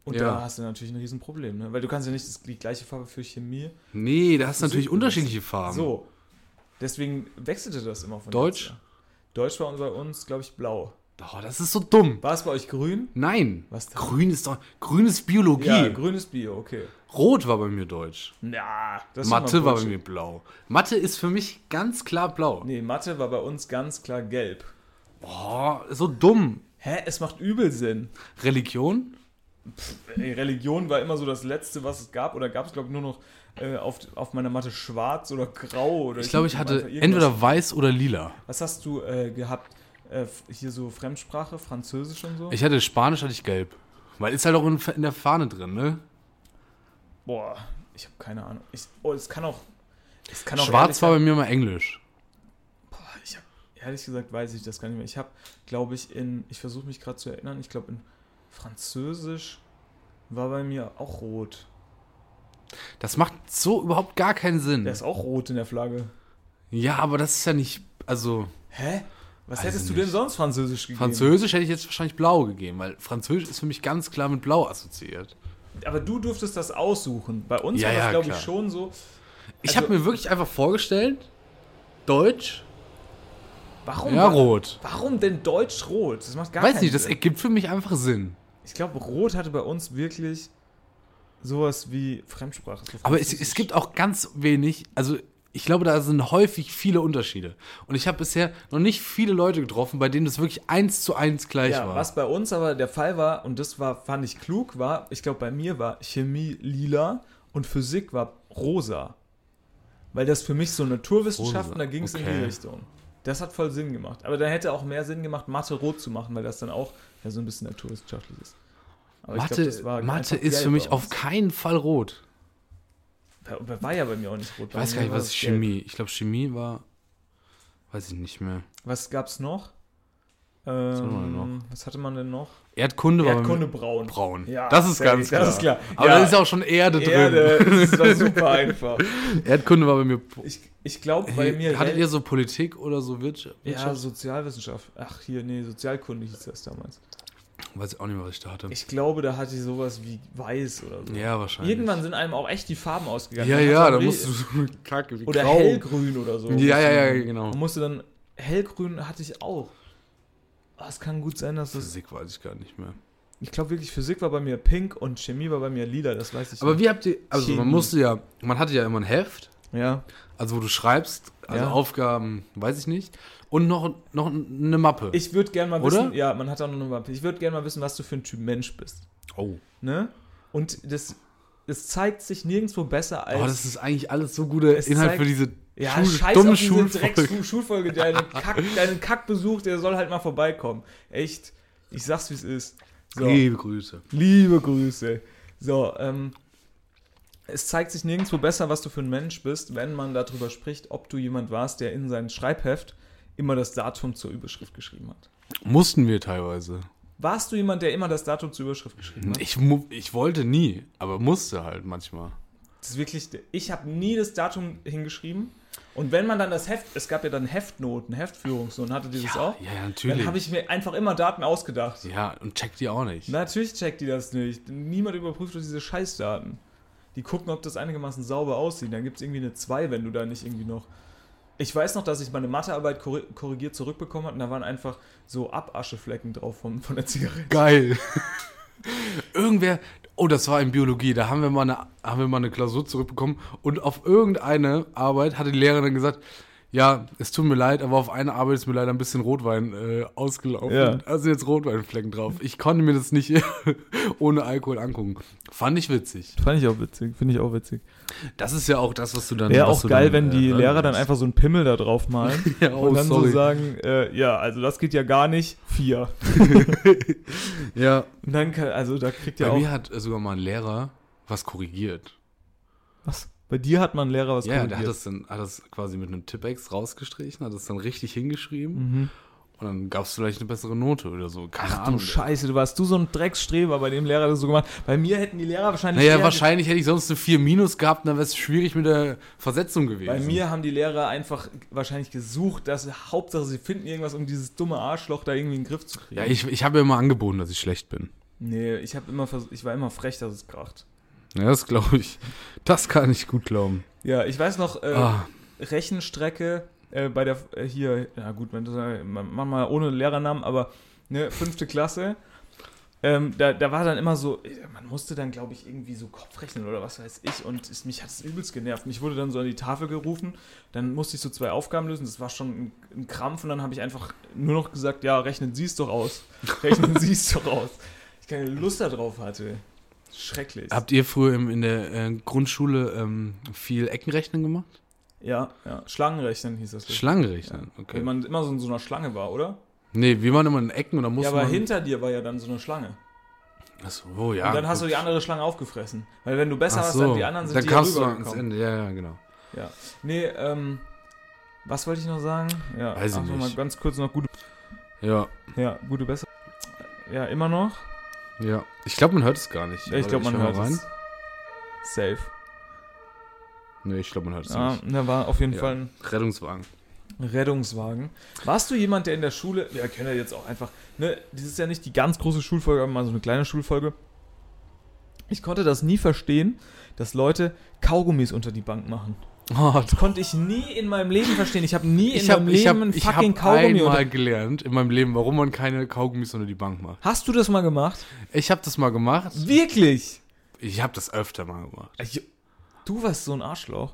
Und Ja. da hast du natürlich ein Riesenproblem, ne? weil du kannst ja nicht das, die gleiche Farbe für Chemie. Nee, da hast du natürlich unterschiedliche Farben. So. Deswegen wechselte das immer von Deutsch? Deutsch war bei uns, glaube ich, blau. Oh, das ist so dumm. War es bei euch grün? Nein. Was denn? Grün ist doch. Grün ist Biologie. Ja, grünes Bio, okay. Rot war bei mir Deutsch. Ja, das ist Mathe war bei mir blau. Mathe ist für mich ganz klar blau. Nee, Mathe war bei uns ganz klar gelb. Oh, so dumm. Hä? Es macht übel Sinn. Religion? Ey, Religion war immer so das Letzte, was es gab. Oder gab es, glaube ich, nur noch äh, auf, auf meiner Matte schwarz oder grau. Oder Ich glaube, ich hatte entweder weiß oder lila. Was hast du äh, gehabt? Äh, hier so Fremdsprache, Französisch und so? Ich hatte Spanisch, hatte ich gelb. Weil ist halt auch in, in der Fahne drin, ne? Boah, ich habe keine Ahnung. Ich, oh, es kann auch. Es kann auch Schwarz war bei mir mal Englisch. sein- ich hab, Ehrlich gesagt weiß ich das gar nicht mehr. Ich habe, glaube ich, in. Ich versuche mich gerade zu erinnern. Ich glaube, in Französisch war bei mir auch rot. Das macht so überhaupt gar keinen Sinn. Der ist auch rot in der Flagge. Ja, aber das ist ja nicht. Also, Hä? Was Weiß hättest du denn sonst Französisch gegeben? Französisch hätte ich jetzt wahrscheinlich blau gegeben, weil Französisch ist für mich ganz klar mit blau assoziiert. Aber du durftest das aussuchen. Bei uns Ja, war das, ja, glaube ich, schon so. Ich Also- habe mir wirklich einfach vorgestellt, Deutsch, Warum? ja, rot. Warum denn Deutsch-Rot? Das macht gar Weiß nicht, das Sinn. ergibt für mich einfach Sinn. Ich glaube, Rot hatte bei uns wirklich sowas wie Fremdsprache. so Aber es, es gibt auch ganz wenig, also ich glaube, da sind häufig viele Unterschiede. Und ich habe bisher noch nicht viele Leute getroffen, bei denen das wirklich eins zu eins gleich Ja, war. was bei uns aber der Fall war, und das war, fand ich klug, war, ich glaube, bei mir war Chemie lila und Physik war rosa. Weil das für mich so Naturwissenschaften, Rosa, da ging es in okay. die Richtung. Das hat voll Sinn gemacht. Aber da hätte auch mehr Sinn gemacht, Mathe rot zu machen, weil das dann auch ja, so ein bisschen naturwissenschaftlich ist. Aber Mathe, glaub, Mathe ist für mich auf keinen Fall rot. War- War ja bei mir auch nicht rot. Ich weiß gar nicht, was ist Chemie. Ich glaube, Chemie war. Weiß ich nicht mehr. Was gab's noch? Ähm, noch? was hatte man denn noch? Erdkunde, Erdkunde war braun. braun. Ja, das ist ganz klar. das ist klar. Aber Ja. da ist auch schon Erde, Erde, drin. das war super einfach. Erdkunde war bei mir. Ich, ich glaube, bei mir. Hattet ihr so Politik oder so Wirtschaft? ja, Sozialwissenschaft. Ach, hier, nee, Sozialkunde hieß das damals. Weiß ich auch nicht mehr, was ich da hatte. Ich glaube, da hatte ich sowas wie weiß oder so. ja, wahrscheinlich. Irgendwann sind einem auch echt die Farben ausgegangen. Ja, Man ja, da musst du so eine Kacke wie Oder grau. hellgrün oder so. Ja, ja, ja, genau. Man musste dann. Hellgrün hatte ich auch. Ah, Es kann gut sein, dass das. Physik weiß ich gar nicht mehr. Ich glaube wirklich, Physik war bei mir pink und Chemie war bei mir lila, das weiß ich Aber nicht. wie habt ihr, also man Chemie. musste ja, man hatte ja immer ein Heft, Ja. also wo du schreibst, also Ja. Aufgaben, weiß ich nicht, und noch, noch eine Mappe. Ich würde gerne mal Oder? wissen, ja, man hat auch noch eine Mappe. Ich würde gerne mal wissen, was du für ein Typ Mensch bist. oh. Ne? Und das, das zeigt sich nirgendwo besser als. oh, das ist eigentlich alles so guter Inhalt zeigt- für diese ja, Schul scheiß dumme auf diese Schulfolge. Drecks-Schulfolge, deinen Kack, deinen Kackbesuch, der soll halt mal vorbeikommen. Echt. Ich sag's, wie es ist. So. Liebe Grüße. Liebe Grüße. So, ähm, es zeigt sich nirgendwo besser, was du für ein Mensch bist, wenn man darüber spricht, ob du jemand warst, der in sein Schreibheft immer das Datum zur Überschrift geschrieben hat. Mussten wir teilweise. Warst du jemand, der immer das Datum zur Überschrift geschrieben hat? Ich, ich wollte nie, aber musste halt manchmal. Das ist wirklich, ich habe nie das Datum hingeschrieben. Und wenn man dann das Heft, es gab ja dann Heftnoten, Heftführungsnoten, hattet ihr das auch? ja, ja, Dann natürlich. habe ich mir einfach immer Daten ausgedacht. ja, und checkt die auch nicht. Natürlich checkt die das nicht. Niemand überprüft diese Scheißdaten. Die gucken, ob das einigermaßen sauber aussieht. Dann gibt es irgendwie eine 2, wenn du da nicht irgendwie noch. Ich weiß noch, dass ich meine Mathearbeit korri- korrigiert zurückbekommen habe und da waren einfach so Abascheflecken drauf von, von der Zigarette. Geil. Irgendwer, oh, das war in Biologie, da haben wir, mal eine, haben wir mal eine Klausur zurückbekommen und auf irgendeine Arbeit hatte die Lehrerin gesagt, ja, es tut mir leid, aber auf eine Arbeit ist mir leider ein bisschen Rotwein äh, ausgelaufen. Ja. Also jetzt Rotweinflecken drauf. Ich konnte mir das nicht [laughs] ohne Alkohol angucken. Fand ich witzig. Fand ich auch witzig, finde ich auch witzig. Das ist ja auch das, was du dann. Wäre auch geil, dann, wenn die äh, Lehrer dann einfach so einen Pimmel da drauf malen [laughs] Ja, oh, und dann sorry. so sagen, äh, ja, also das geht ja gar nicht, vier. [laughs] Ja, Und dann kann, also da kriegt bei auch. mir hat sogar mal ein Lehrer was korrigiert. Was? Bei dir hat man Lehrer was Ja, der hat das dann hat das quasi mit einem Tippex rausgestrichen, hat das dann richtig hingeschrieben Mhm. und dann gab es vielleicht eine bessere Note oder so. Keine Ach Ahnung. du Scheiße, du warst du so ein Drecksstreber, bei dem Lehrer das so gemacht. Bei mir hätten die Lehrer wahrscheinlich. Naja, wahrscheinlich hätte ich sonst eine 4 Minus gehabt, und dann wäre es schwierig mit der Versetzung gewesen. Bei mir haben die Lehrer einfach wahrscheinlich gesucht, dass Hauptsache sie finden irgendwas, um dieses dumme Arschloch da irgendwie in den Griff zu kriegen. Ja, ich, ich habe ja immer angeboten, dass ich schlecht bin. nee, ich habe immer ich war immer frech, dass es kracht. Ja, das glaube ich. Das kann ich gut glauben. Ja, ich weiß noch, äh, Ah, Rechenstrecke äh, bei der äh, hier, ja gut, wenn du sagst, man- mach mal ohne Lehrernamen, aber ne, fünfte Klasse. ähm, da, da war dann immer so, man musste dann, glaube ich, irgendwie so Kopf rechnen oder was weiß ich. Und es, mich hat es übelst genervt. Mich wurde dann so an die Tafel gerufen. Dann musste ich so zwei Aufgaben lösen. Das war schon ein, ein Krampf. Und dann habe ich einfach nur noch gesagt, ja, rechnen Sie es doch aus. Rechnen Sie es doch aus. Ich keine Lust darauf hatte. Schrecklich. Habt ihr früher im, in der äh, Grundschule ähm, viel Eckenrechnen gemacht? ja, ja. Schlangenrechnen hieß das. Schlangenrechnen, okay. Wenn man immer so in so einer Schlange war, oder? Nee, wir waren immer in Ecken und da Ja, musste aber man... hinter dir war ja dann so eine Schlange. Achso, oh, ja. und dann hast du gut. die andere Schlange aufgefressen. Weil wenn du besser Ach warst, so, dann die anderen sind dann die kamst du ans. Ende. Ja, ja, genau. Ja. Nee, ähm, was wollte ich noch sagen? Ja, Weiß ich noch mal nicht. ganz kurz noch gute, Ja, ja, gute besser. Ja, immer noch. Ja. Ich glaube, man hört es gar nicht. Ja, ich glaube, man hört es. Safe. Nee, ich glaube, man hört es Ja, nicht. da war auf jeden Ja. Fall ein Rettungswagen. Rettungswagen. Warst du jemand, der in der Schule, wir können ja jetzt auch einfach, ne, das ist ja nicht die ganz große Schulfolge, aber mal so eine kleine Schulfolge. Ich konnte das nie verstehen, dass Leute Kaugummis unter die Bank machen. Oh, Das konnte ich nie in meinem Leben verstehen. Ich habe nie in ich habe meinem ich hab, Leben einen ich fucking hab Kaugummi unter einmal gelernt in meinem Leben, warum man keine Kaugummis unter die Bank macht. Hast du das mal gemacht? Ich habe das mal gemacht. Wirklich? Ich habe das öfter mal gemacht. Ich, du warst so ein Arschloch.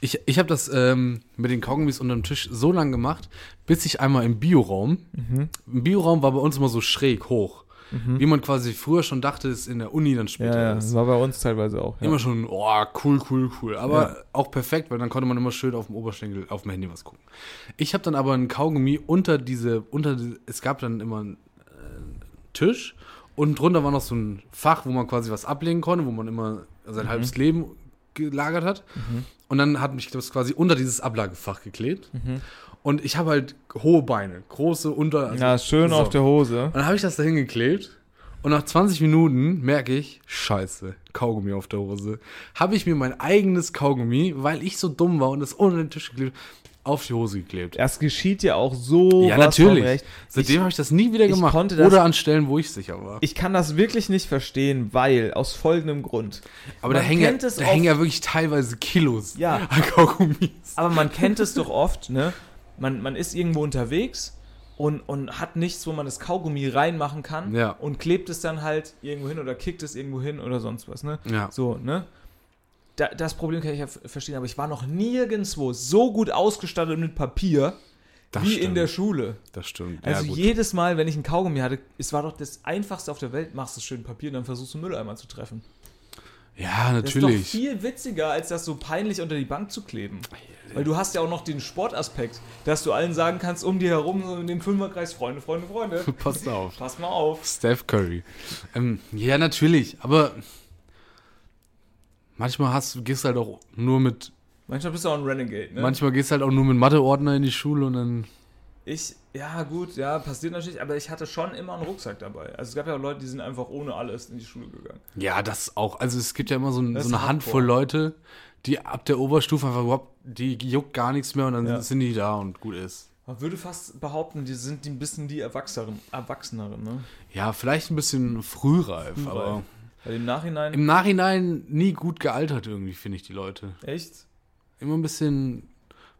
Ich, ich habe das ähm, mit den Kaugummis unter dem Tisch so lange gemacht, bis ich einmal im Bioraum, Mhm. im Bioraum war bei uns immer so schräg hoch, wie man quasi früher schon dachte, es in der Uni dann später ist. war bei uns teilweise auch. Immer schon, oh, cool, cool, cool. Aber Ja. auch perfekt, weil dann konnte man immer schön auf dem Oberschenkel, auf dem Handy was gucken. Ich habe dann aber einen Kaugummi unter diese, unter die, es gab dann immer einen äh, Tisch und drunter war noch so ein Fach, wo man quasi was ablegen konnte, wo man immer sein halbes Leben gelagert hat. Und dann hat mich das quasi unter dieses Ablagefach geklebt. Und ich habe halt hohe Beine, große unter. also- Ja, schön so. auf der Hose. Und dann habe ich das da hingeklebt. Und nach 20 Minuten merke ich, scheiße, Kaugummi auf der Hose. Habe ich mir mein eigenes Kaugummi, weil ich so dumm war und es unter den Tisch geklebt, auf die Hose geklebt. Das geschieht ja auch so. ja, natürlich. Seitdem habe ich das nie wieder gemacht. konnte das- Oder an Stellen, wo ich sicher war. Ich kann das wirklich nicht verstehen, weil, aus folgendem Grund. Aber da hängen, ja, da hängen ja wirklich teilweise Kilos Ja. an Kaugummis. Aber man kennt es doch oft, ne? Man, man ist irgendwo unterwegs und, und hat nichts, wo man das Kaugummi reinmachen kann Ja. und klebt es dann halt irgendwo hin oder kickt es irgendwo hin oder sonst was, ne? Ja. So, ne? Da, das Problem kann ich ja verstehen, aber ich war noch nirgendwo so gut ausgestattet mit Papier Das wie in stimmt. der Schule. Das stimmt. Also ja, jedes Mal, wenn ich ein Kaugummi hatte, es war doch das Einfachste auf der Welt, machst du schön Papier und dann versuchst du Mülleimer zu treffen. Ja, Das ist doch natürlich. viel witziger, als das so peinlich unter die Bank zu kleben. Weil du hast ja auch noch den Sportaspekt, dass du allen sagen kannst, um dir herum, so in dem Fünferkreis, Freunde, Freunde, Freunde. [laughs] Passt auf. Pass mal auf. Steph Curry. Ähm, ja, natürlich. Aber manchmal hast, du- gehst du halt auch nur mit Manchmal bist du auch ein Renegade, ne? Manchmal gehst du halt auch nur mit Matheordner in die Schule und dann. Ich, ja gut, ja, passiert natürlich, aber ich hatte schon immer einen Rucksack dabei. Also es gab ja auch Leute, die sind einfach ohne alles in die Schule gegangen. Ja, das auch. Also es gibt ja immer so, ein, so eine. Handvoll Leute, die ab der Oberstufe einfach überhaupt, die juckt gar nichts mehr und dann Ja. sind die da und gut ist. Man würde fast behaupten, die sind die ein bisschen die Erwachseneren, Erwachseneren, ne? Ja, vielleicht ein bisschen frühreif, Frühreif. aber Weil im Nachhinein, im Nachhinein nie gut gealtert irgendwie, finde ich die Leute. echt? Immer ein bisschen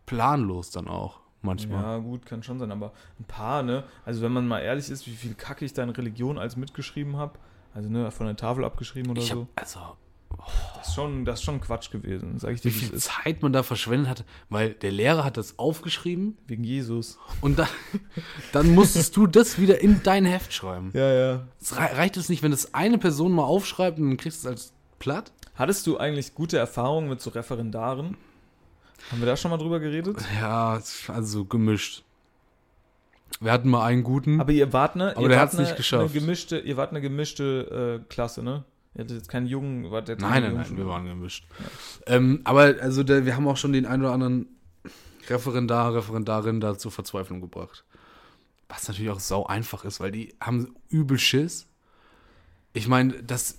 planlos dann auch, manchmal. Ja, gut, kann schon sein, aber ein paar, ne? Also wenn man mal ehrlich ist, wie viel Kacke ich da in Religion als mitgeschrieben habe, also ne, von der Tafel abgeschrieben oder ich so, hab, also, das ist schon, das ist schon Quatsch gewesen, sag ich dir, wie viel. Zeit man da verschwendet hat, weil der Lehrer hat das aufgeschrieben Wegen Jesus. und dann, dann musstest du das wieder in dein Heft schreiben. Ja, ja. Es rei- reicht es nicht, wenn das eine Person mal aufschreibt und dann kriegst du es als platt? Hattest du eigentlich gute Erfahrungen mit so Referendaren? Haben wir da schon mal drüber geredet? Ja, also gemischt. Wir hatten mal einen guten. Aber ihr wart ne, Aber ihr der wart hat's nicht eine, geschafft. Eine gemischte, ihr wart eine gemischte äh, Klasse, ne? Ihr hattet jetzt keinen Jungen, wart jetzt nein, nein, nein, wir waren gemischt. Ähm, aber also der, wir haben auch schon den einen oder anderen Referendar, Referendarin da zur Verzweiflung gebracht. Was natürlich auch sau einfach ist, weil die haben übel Schiss. Ich meine, das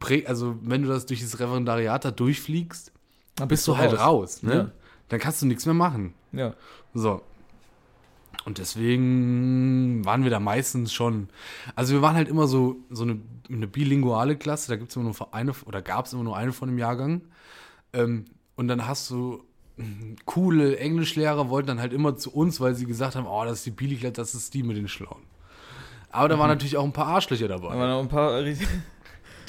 prä- also wenn du das durch dieses Referendariat da durchfliegst, Dann bist du halt raus, ne? Ja. Dann kannst du nichts mehr machen. Ja. So. Und deswegen waren wir da meistens schon. Also wir waren halt immer so, so eine, eine bilinguale Klasse, da gibt es immer nur eine oder gab es immer nur eine von dem Jahrgang. Ähm, und dann hast du mm, coole Englischlehrer wollten dann halt immer zu uns, weil sie gesagt haben, oh, das ist die Billigklasse, das ist die mit den Schlauen. Aber da waren natürlich auch ein paar Arschlöcher dabei. Da waren noch ein paar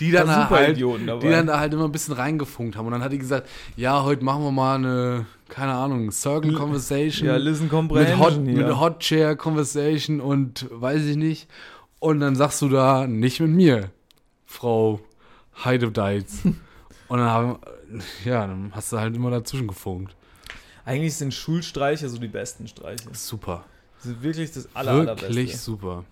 die dann, da halt, dabei. die dann da halt immer ein bisschen reingefunkt haben. Und dann hat die gesagt, ja, heute machen wir mal eine, keine Ahnung, Circle Conversation. Ja, Listen mit Comprehension Hot, hier. mit Hot Chair Conversation und weiß ich nicht. Und dann sagst du da, nicht mit mir, Frau Heidedeitz. [laughs] und dann haben, ja, dann hast du halt immer dazwischen gefunkt. Eigentlich sind Schulstreiche so die besten Streiche. Super. Das ist wirklich das aller, Wirklich allerbeste. super.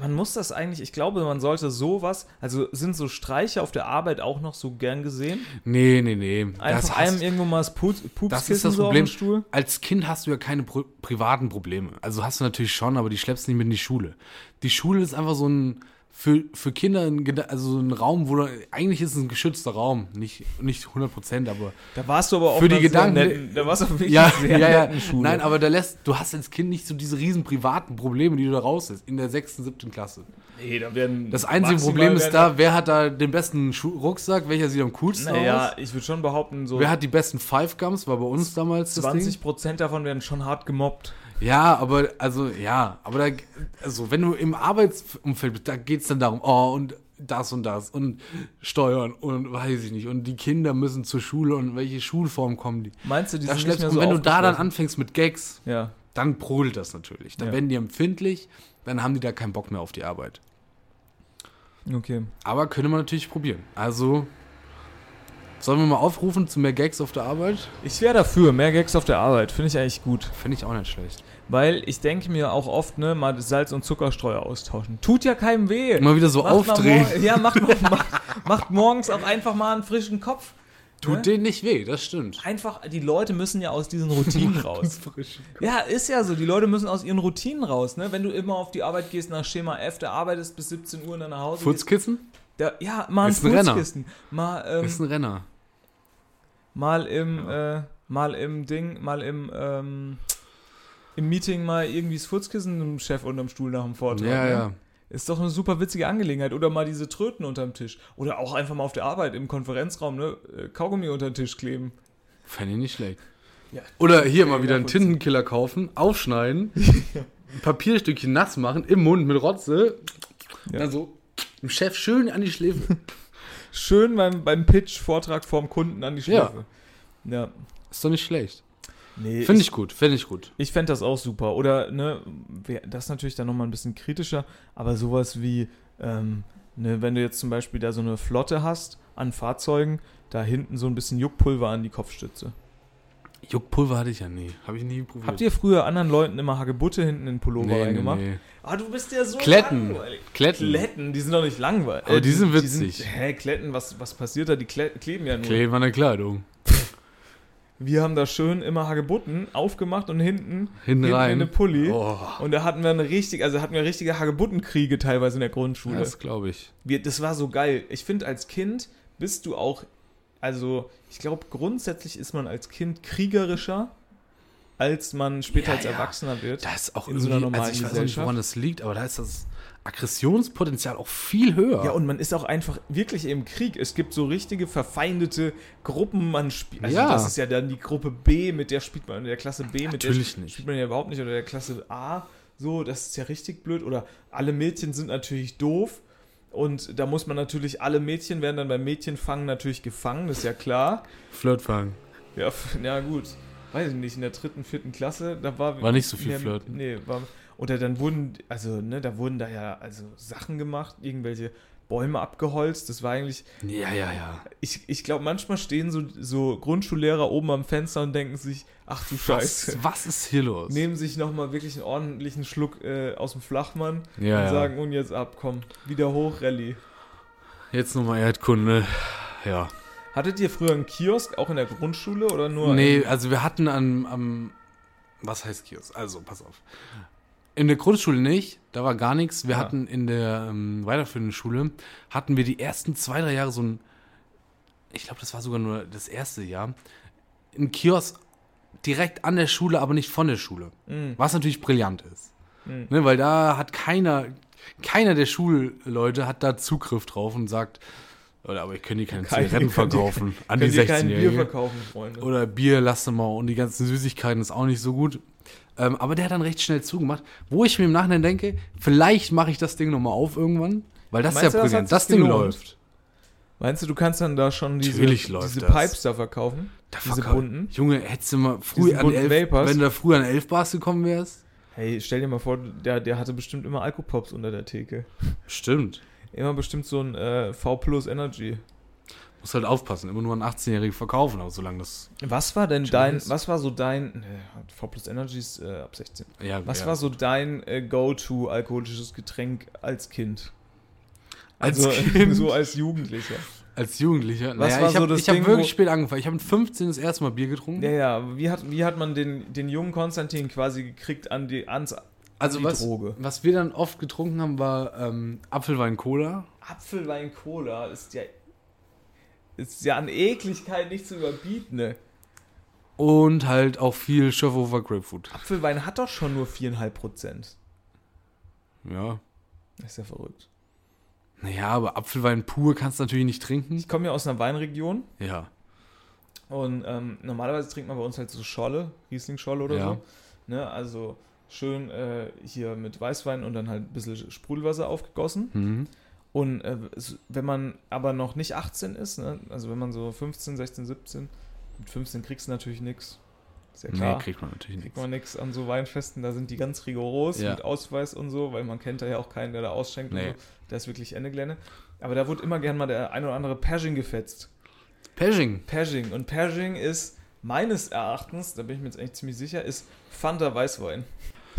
Man muss das eigentlich, ich glaube, man sollte sowas, also sind so Streiche auf der Arbeit auch noch so gern gesehen? Nee, nee, nee. Einfach hast- einem irgendwo mal das Pups, Das ist das so Problem. Stuhl? Als Kind hast du ja keine pri privaten Probleme. Also hast du natürlich schon, aber die schleppst nicht mit in die Schule. Die Schule ist einfach so ein für, für Kinder ein, also so ein Raum, wo du, eigentlich ist es ein geschützter Raum, nicht nicht 100 Prozent, aber Da warst du aber auch Für die Gedanken- netten, da warst du wirklich ja, sehr ja, ja. Schule. Nein, aber da lässt du hast als Kind nicht so diese riesen privaten Probleme, die du da raus ist in der sechsten, siebten Klasse. nee, da werden Das einzige Problem ist da, wer hat da den besten Schu Rucksack, welcher sieht am coolsten Naja, aus? ich würde schon behaupten, so Wer hat die besten Five Gums, war bei uns damals das Ding. 20% davon werden schon hart gemobbt. Ja, aber, also, ja, aber da, also, wenn du im Arbeitsumfeld bist, da geht's dann darum, oh, und das und das und Steuern und weiß ich nicht, und die Kinder müssen zur Schule und welche Schulform kommen die? Meinst du, die Da sind nicht mehr und so wenn du da dann anfängst mit Gags, Ja. dann brodelt das natürlich. Dann Ja. werden die empfindlich, dann haben die da keinen Bock mehr auf die Arbeit. Okay. Aber könnte man natürlich probieren. Also, sollen wir mal aufrufen zu mehr Gags auf der Arbeit? Ich wäre dafür, mehr Gags auf der Arbeit, finde ich eigentlich gut. Finde ich auch nicht schlecht. Weil ich denke mir auch oft, ne, mal Salz- und Zuckerstreuer austauschen. Tut ja keinem weh. Immer wieder so Macht mal aufdrehen. mor- [laughs] Ja, macht, mal- macht, macht morgens auch einfach mal einen frischen Kopf. Tut ne? denen nicht weh, das stimmt. Einfach, die Leute müssen ja aus diesen Routinen [laughs] raus. Ja, ist ja so. Die Leute müssen aus ihren Routinen raus. Ne? Wenn du immer auf die Arbeit gehst nach Schema F, da arbeitest bis 17 Uhr und dann nach Hause gehst. Da, ja, mal ein Ist ein Renner. Furzkissen. Mal, ähm, Ist ein Renner. mal im, äh, mal im Ding, mal im, ähm, im Meeting mal irgendwie das Furzkissen dem Chef unterm Stuhl nach dem Vortrag. Ja, ne? ja. Ist doch eine super witzige Angelegenheit. Oder mal diese Tröten unterm Tisch. Oder auch einfach mal auf der Arbeit im Konferenzraum, ne? äh, Kaugummi unter den Tisch kleben. Fände ich nicht schlecht. Ja. Oder hier mal wieder einen. Tintenkiller kaufen, aufschneiden, [laughs] ein Papierstückchen nass machen, im Mund mit Rotze, Ja. dann so dem Chef schön an die Schläfe. [laughs] Schön beim, beim Pitch-Vortrag vorm Kunden an die Schläfe. Ja. Ist doch nicht schlecht. Nee, Finde ich gut, finde ich gut. Ich fände das auch super. Oder, ne, das ist natürlich dann nochmal ein bisschen kritischer, aber sowas wie, ähm, ne, wenn du jetzt zum Beispiel da so eine Flotte hast an Fahrzeugen, da hinten so ein bisschen Juckpulver an die Kopfstütze. Juckpulver hatte ich ja nie. Habe ich nie probiert. Habt ihr früher anderen Leuten immer Hagebutte hinten in Pullover nee, nee, reingemacht? nee. Ah, du bist ja so Kletten. langweilig. Kletten. Kletten, die sind doch nicht langweilig. Aber die sind witzig. hä, Kletten, was, was passiert da? Die kle kleben ja nur. Kleben an der Kleidung. Wir haben da schön immer Hagebutten aufgemacht und hinten, Hinten in rein. eine Pulli. Oh, Und da hatten wir eine richtig, also hatten wir richtige Hagebuttenkriege teilweise in der Grundschule. das glaube ich. Wir, das war so geil. Ich finde, als Kind bist du auch, also ich glaube, grundsätzlich ist man als Kind kriegerischer, als man später Ja, als ja. Erwachsener wird. Da ist auch In so einer also normalen ich weiß auch nicht, Gesellschaft. woran das liegt, aber da ist das Aggressionspotenzial auch viel höher. Ja, und man ist auch einfach wirklich im Krieg. Es gibt so richtige verfeindete Gruppen. Man spielt, also Ja. das ist ja dann die Gruppe B, mit der spielt man, in der Klasse B, mit Natürlich der nicht. spielt man ja überhaupt nicht, oder der Klasse A. So, das ist ja richtig blöd. Oder alle Mädchen sind natürlich doof. Und da muss man natürlich, alle Mädchen werden dann beim Mädchenfangen natürlich gefangen, das ist ja klar. Flirtfang. Ja, ja gut. Weiß ich nicht, in der dritten, vierten Klasse, da war... War nicht so viel Flirten. Nee, war... Oder dann wurden, also, ne, da wurden da ja, also Sachen gemacht, irgendwelche Bäume abgeholzt, das war eigentlich... Ja, ja, ja. Ich, ich glaube, manchmal stehen so, so Grundschullehrer oben am Fenster und denken sich, ach du Scheiße. Was, was ist hier los? Nehmen sich nochmal wirklich einen ordentlichen Schluck äh, aus dem Flachmann ja, und ja. sagen, und jetzt ab, komm, wieder hoch, Rallye. Jetzt nochmal Erdkunde. Ja. Hattet ihr früher einen Kiosk, auch in der Grundschule oder nur? Nee, also wir hatten am, am was heißt Kiosk? Also, pass auf. In der Grundschule nicht, da war gar nichts. Wir Ja. hatten in der ähm, weiterführenden Schule, hatten wir die ersten zwei, drei Jahre so ein, ich glaube, das war sogar nur das erste Jahr, ein Kiosk direkt an der Schule, aber nicht von der Schule. Mm. Was natürlich brillant ist. Mhm. Ne, weil da hat keiner, keiner der Schulleute hat da Zugriff drauf und sagt, oder aber ich kann die keine Zigaretten [laughs] verkaufen an Könnt die ihr kein Bier 16-Jährigen. verkaufen, Freunde. Oder Bier, lasst mal und die ganzen Süßigkeiten ist auch nicht so gut. Ähm, aber der hat dann recht schnell zugemacht, wo ich mir im Nachhinein denke, vielleicht mache ich das Ding nochmal auf irgendwann, weil das Meinst ist ja du, das brillant. Das, sich Ding gelohnt? läuft. Meinst du, du kannst dann da schon diese, diese das. Pipes da verkaufen? Da diese verkau- bunten? Junge, hättest du mal früh Diese an elf, Vapors? wenn du da früher an 11 Bars gekommen wärst? Hey, stell dir mal vor, der, der hatte bestimmt immer Alkopops unter der Theke. Stimmt. Immer bestimmt so ein äh, V Plus Energy. Muss halt aufpassen, immer nur an 18-Jährige verkaufen, aber solange das. Was war denn dein, ist. was war so dein, äh, V Plus Energy ist äh, ab 16. Ja, Was ja. war so dein äh, Go-To alkoholisches Getränk als Kind? als Also [laughs] Kind? so als Jugendlicher. Als Jugendlicher? Was naja, war ich so das hab wirklich spät angefangen. Ich habe mit 15 das erste Mal Bier getrunken. Ja, ja, wie hat, wie hat man den, den jungen Konstantin quasi gekriegt an die, ans also die was, Droge? was wir dann oft getrunken haben, war ähm, Apfelwein-Cola. Apfelwein Cola ist ja ist ja an Ekligkeit nicht zu überbieten. Ne? Und halt auch viel Schöfhofer Grapefruit. Apfelwein hat doch schon nur 4,5 Prozent. Ja. Das ist ja verrückt. Naja, aber Apfelwein pur kannst du natürlich nicht trinken. Ich komme ja aus einer Weinregion Ja. und ähm, normalerweise trinkt man bei uns halt so Scholle, Riesling-Scholle oder Ja. so. Ne? Also schön äh, hier mit Weißwein und dann halt ein bisschen Sprudelwasser aufgegossen. Mhm. Und äh, wenn man aber noch nicht 18 ist, ne? also wenn man so 15, 16, 17, mit 15 kriegst du natürlich nichts. Ist ja klar. Nee, kriegt man natürlich Kriegt nicht. man nichts an so Weinfesten, da sind die ganz rigoros Ja. mit Ausweis und so, weil man kennt da ja auch keinen, der da ausschenkt Nee. und so. Der ist wirklich Ende Gelände. Aber da wurde immer gern mal der ein oder andere Pershing gefetzt. Pershing. Pershing. Und Pershing ist meines Erachtens, da bin ich mir jetzt eigentlich ziemlich sicher, ist Fanta Weißwein.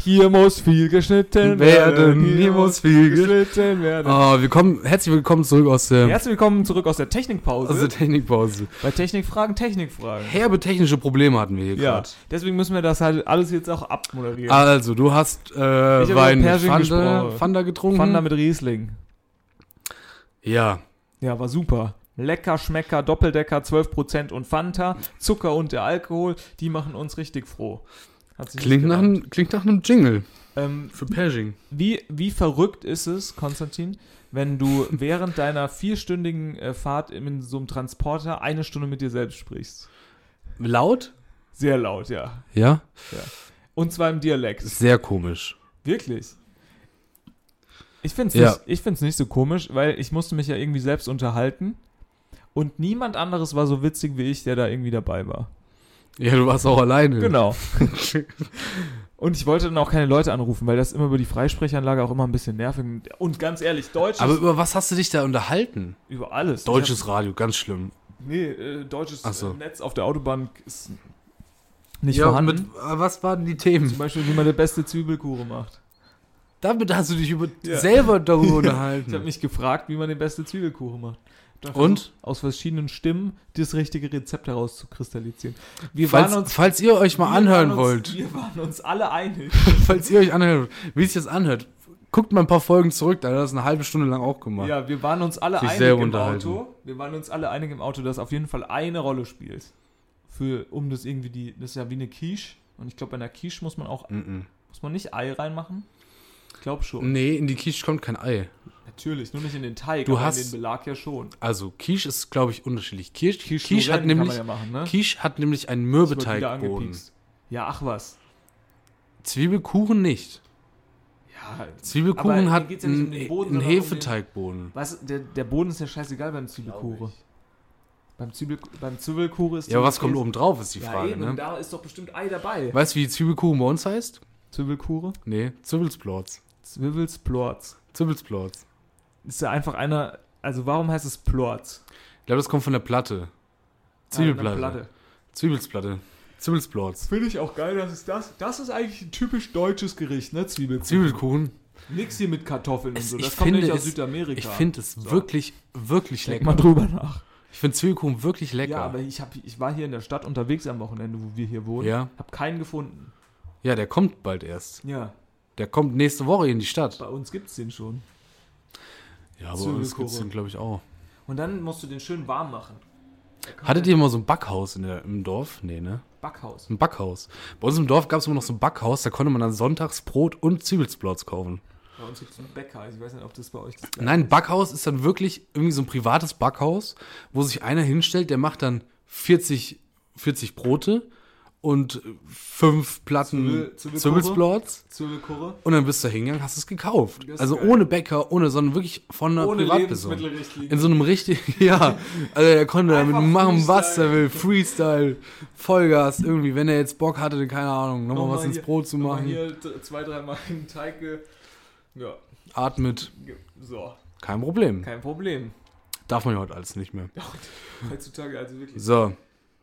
Hier muss viel geschnitten Werden, hier muss viel geschnitten werden. Oh, wir kommen, herzlich willkommen zurück aus der, Herzlich willkommen zurück aus der Technikpause. aus der Technikpause. bei Technikfragen, Technikfragen. Herbe technische Probleme hatten wir hier Ja, gerade. deswegen müssen wir das halt alles jetzt auch abmoderieren. Also, du hast äh, Wein mit gesprochen. Fanta getrunken. Fanta mit Riesling. ja, Ja, war super. Lecker, Schmecker, Doppeldecker, 12% und Fanta, Zucker und der Alkohol, die machen uns richtig froh. Hat sich klingt nach, einem, klingt nach einem Jingle ähm, für Pershing. wie, wie verrückt ist es, Konstantin, wenn du [laughs] während deiner vierstündigen äh, Fahrt in so einem Transporter eine Stunde mit dir selbst sprichst? Laut? Sehr laut, ja. Ja. Und zwar im Dialekt. Sehr komisch. Wirklich. Ich finde es Ja. nicht, ich find's nicht so komisch, weil ich musste mich ja irgendwie selbst unterhalten. Und niemand anderes war so witzig wie ich, der da irgendwie dabei war. Ja, du warst auch alleine. Genau. [laughs] Und ich wollte dann auch keine Leute anrufen, weil das immer über die Freisprechanlage auch immer ein bisschen nervig. Und ganz ehrlich, deutsches Aber über was hast du dich da unterhalten? über alles. Deutsches Radio, ganz schlimm. Hab, nee, äh, deutsches so. Netz auf der Autobahn ist nicht ja, vorhanden. mit, äh, was waren die Themen? Zum Beispiel, wie man die beste Zwiebelkuchen macht. Damit hast du dich über, Ja. selber darüber [laughs] Ich habe unterhalten. mich gefragt, wie man die beste Zwiebelkuchen macht. Dann Und? Aus verschiedenen Stimmen das richtige Rezept herauszukristallisieren. Wir Falls, waren uns, falls ihr euch mal anhören waren wollt, Uns, wir waren uns alle einig. [laughs] falls ihr euch anhört, wie sich das anhört, guckt mal ein paar Folgen zurück, da hat er das eine halbe Stunde lang auch gemacht. Ja, wir waren uns alle Sich einig im. Auto. Wir waren uns alle einig im Auto, dass auf jeden Fall eine Rolle spielt. Für, um das irgendwie die, das ist ja wie eine Quiche. Und ich glaube, bei einer Quiche muss man auch, Mhm. muss man nicht Ei reinmachen? Ich glaube schon. Nee, in die Quiche kommt kein Ei. Natürlich, nur nicht in den Teig, Du aber hast- in den Belag ja schon. Also Quiche ist, glaube ich, unterschiedlich. Quiche, Quiche, Quiche, hat nämlich, ja machen, ne? Quiche hat nämlich einen Mürbeteigboden. Ja, ach was. Zwiebelkuchen nicht. Ja, Zwiebelkuchen hat ja um einen, den Boden, einen sondern um den- Hefeteigboden. weißt der, der Boden ist ja scheißegal beim Zwiebelkuchen. Beim, Zwiebel, beim Zwiebelkuchen ist Ja, was kommt oben drauf, ist die ja, Frage, eben, ne? da ist doch bestimmt Ei dabei. Weißt du, wie Zwiebelkuchen bei uns heißt? Zwiebelkuchen? Nee, Zwiebelsplorz. Zwiebelsplorz. Zwiebelsplorz. Ist ja einfach einer. Also warum heißt es Plorz? Ich glaube, das kommt von der Platte. Ah, Zwiebelplatte. eine Platte. Zwiebelsplatte. Zwiebelsplorz. Finde ich auch geil, dass es das. Das ist eigentlich ein typisch deutsches Gericht, ne? Zwiebelkuchen. Zwiebelkuchen. Nix hier mit Kartoffeln und Es- so. ich Das kommt finde nicht aus es- Südamerika. Ich finde es So. wirklich, wirklich Denk lecker. mal drüber nach. Ich finde Zwiebelkuchen wirklich lecker. Ja, aber ich, hab, ich war hier in der Stadt unterwegs am Wochenende, wo wir hier wohnen. Ja. Hab keinen gefunden. Ja, der kommt bald erst. Ja, Der kommt nächste Woche in die Stadt. bei uns gibt's den schon. Ja, aber uns gibt es Zwiebelkuchen. den, glaube ich, auch. Und dann musst du den schön warm machen. Hattet ihr mal so ein Backhaus in der, im Dorf? Nee, ne? Backhaus. Ein Backhaus. Bei uns im Dorf gab es immer noch so ein Backhaus, da konnte man dann sonntags Brot und Zwiebelsplorz kaufen. Bei uns gibt's einen Bäcker. Ich weiß nicht, ob das bei euch das gleiche Nein, ist. Backhaus ist dann wirklich irgendwie so ein privates Backhaus, wo sich einer hinstellt, der macht dann 40, 40 Brote und fünf Platten? Zwiebelsplots. Zwiebelkurre. Und dann bist du hingegangen, hast es gekauft. Also geil. ohne Bäcker, ohne, sondern wirklich von einer Ohne Privatperson. In so einem richtig, [laughs] ja, also er konnte damit machen, was Freestyle. er will. Freestyle, Vollgas, irgendwie, wenn er jetzt Bock hatte, keine Ahnung, nochmal Nochmal was ins hier- Brot zu machen. Hier zwei, dreimal einen Teig. Ja, Atmet, so. kein Problem. Kein Problem. Darf man ja heute alles nicht mehr. [laughs] Heutzutage also wirklich. So,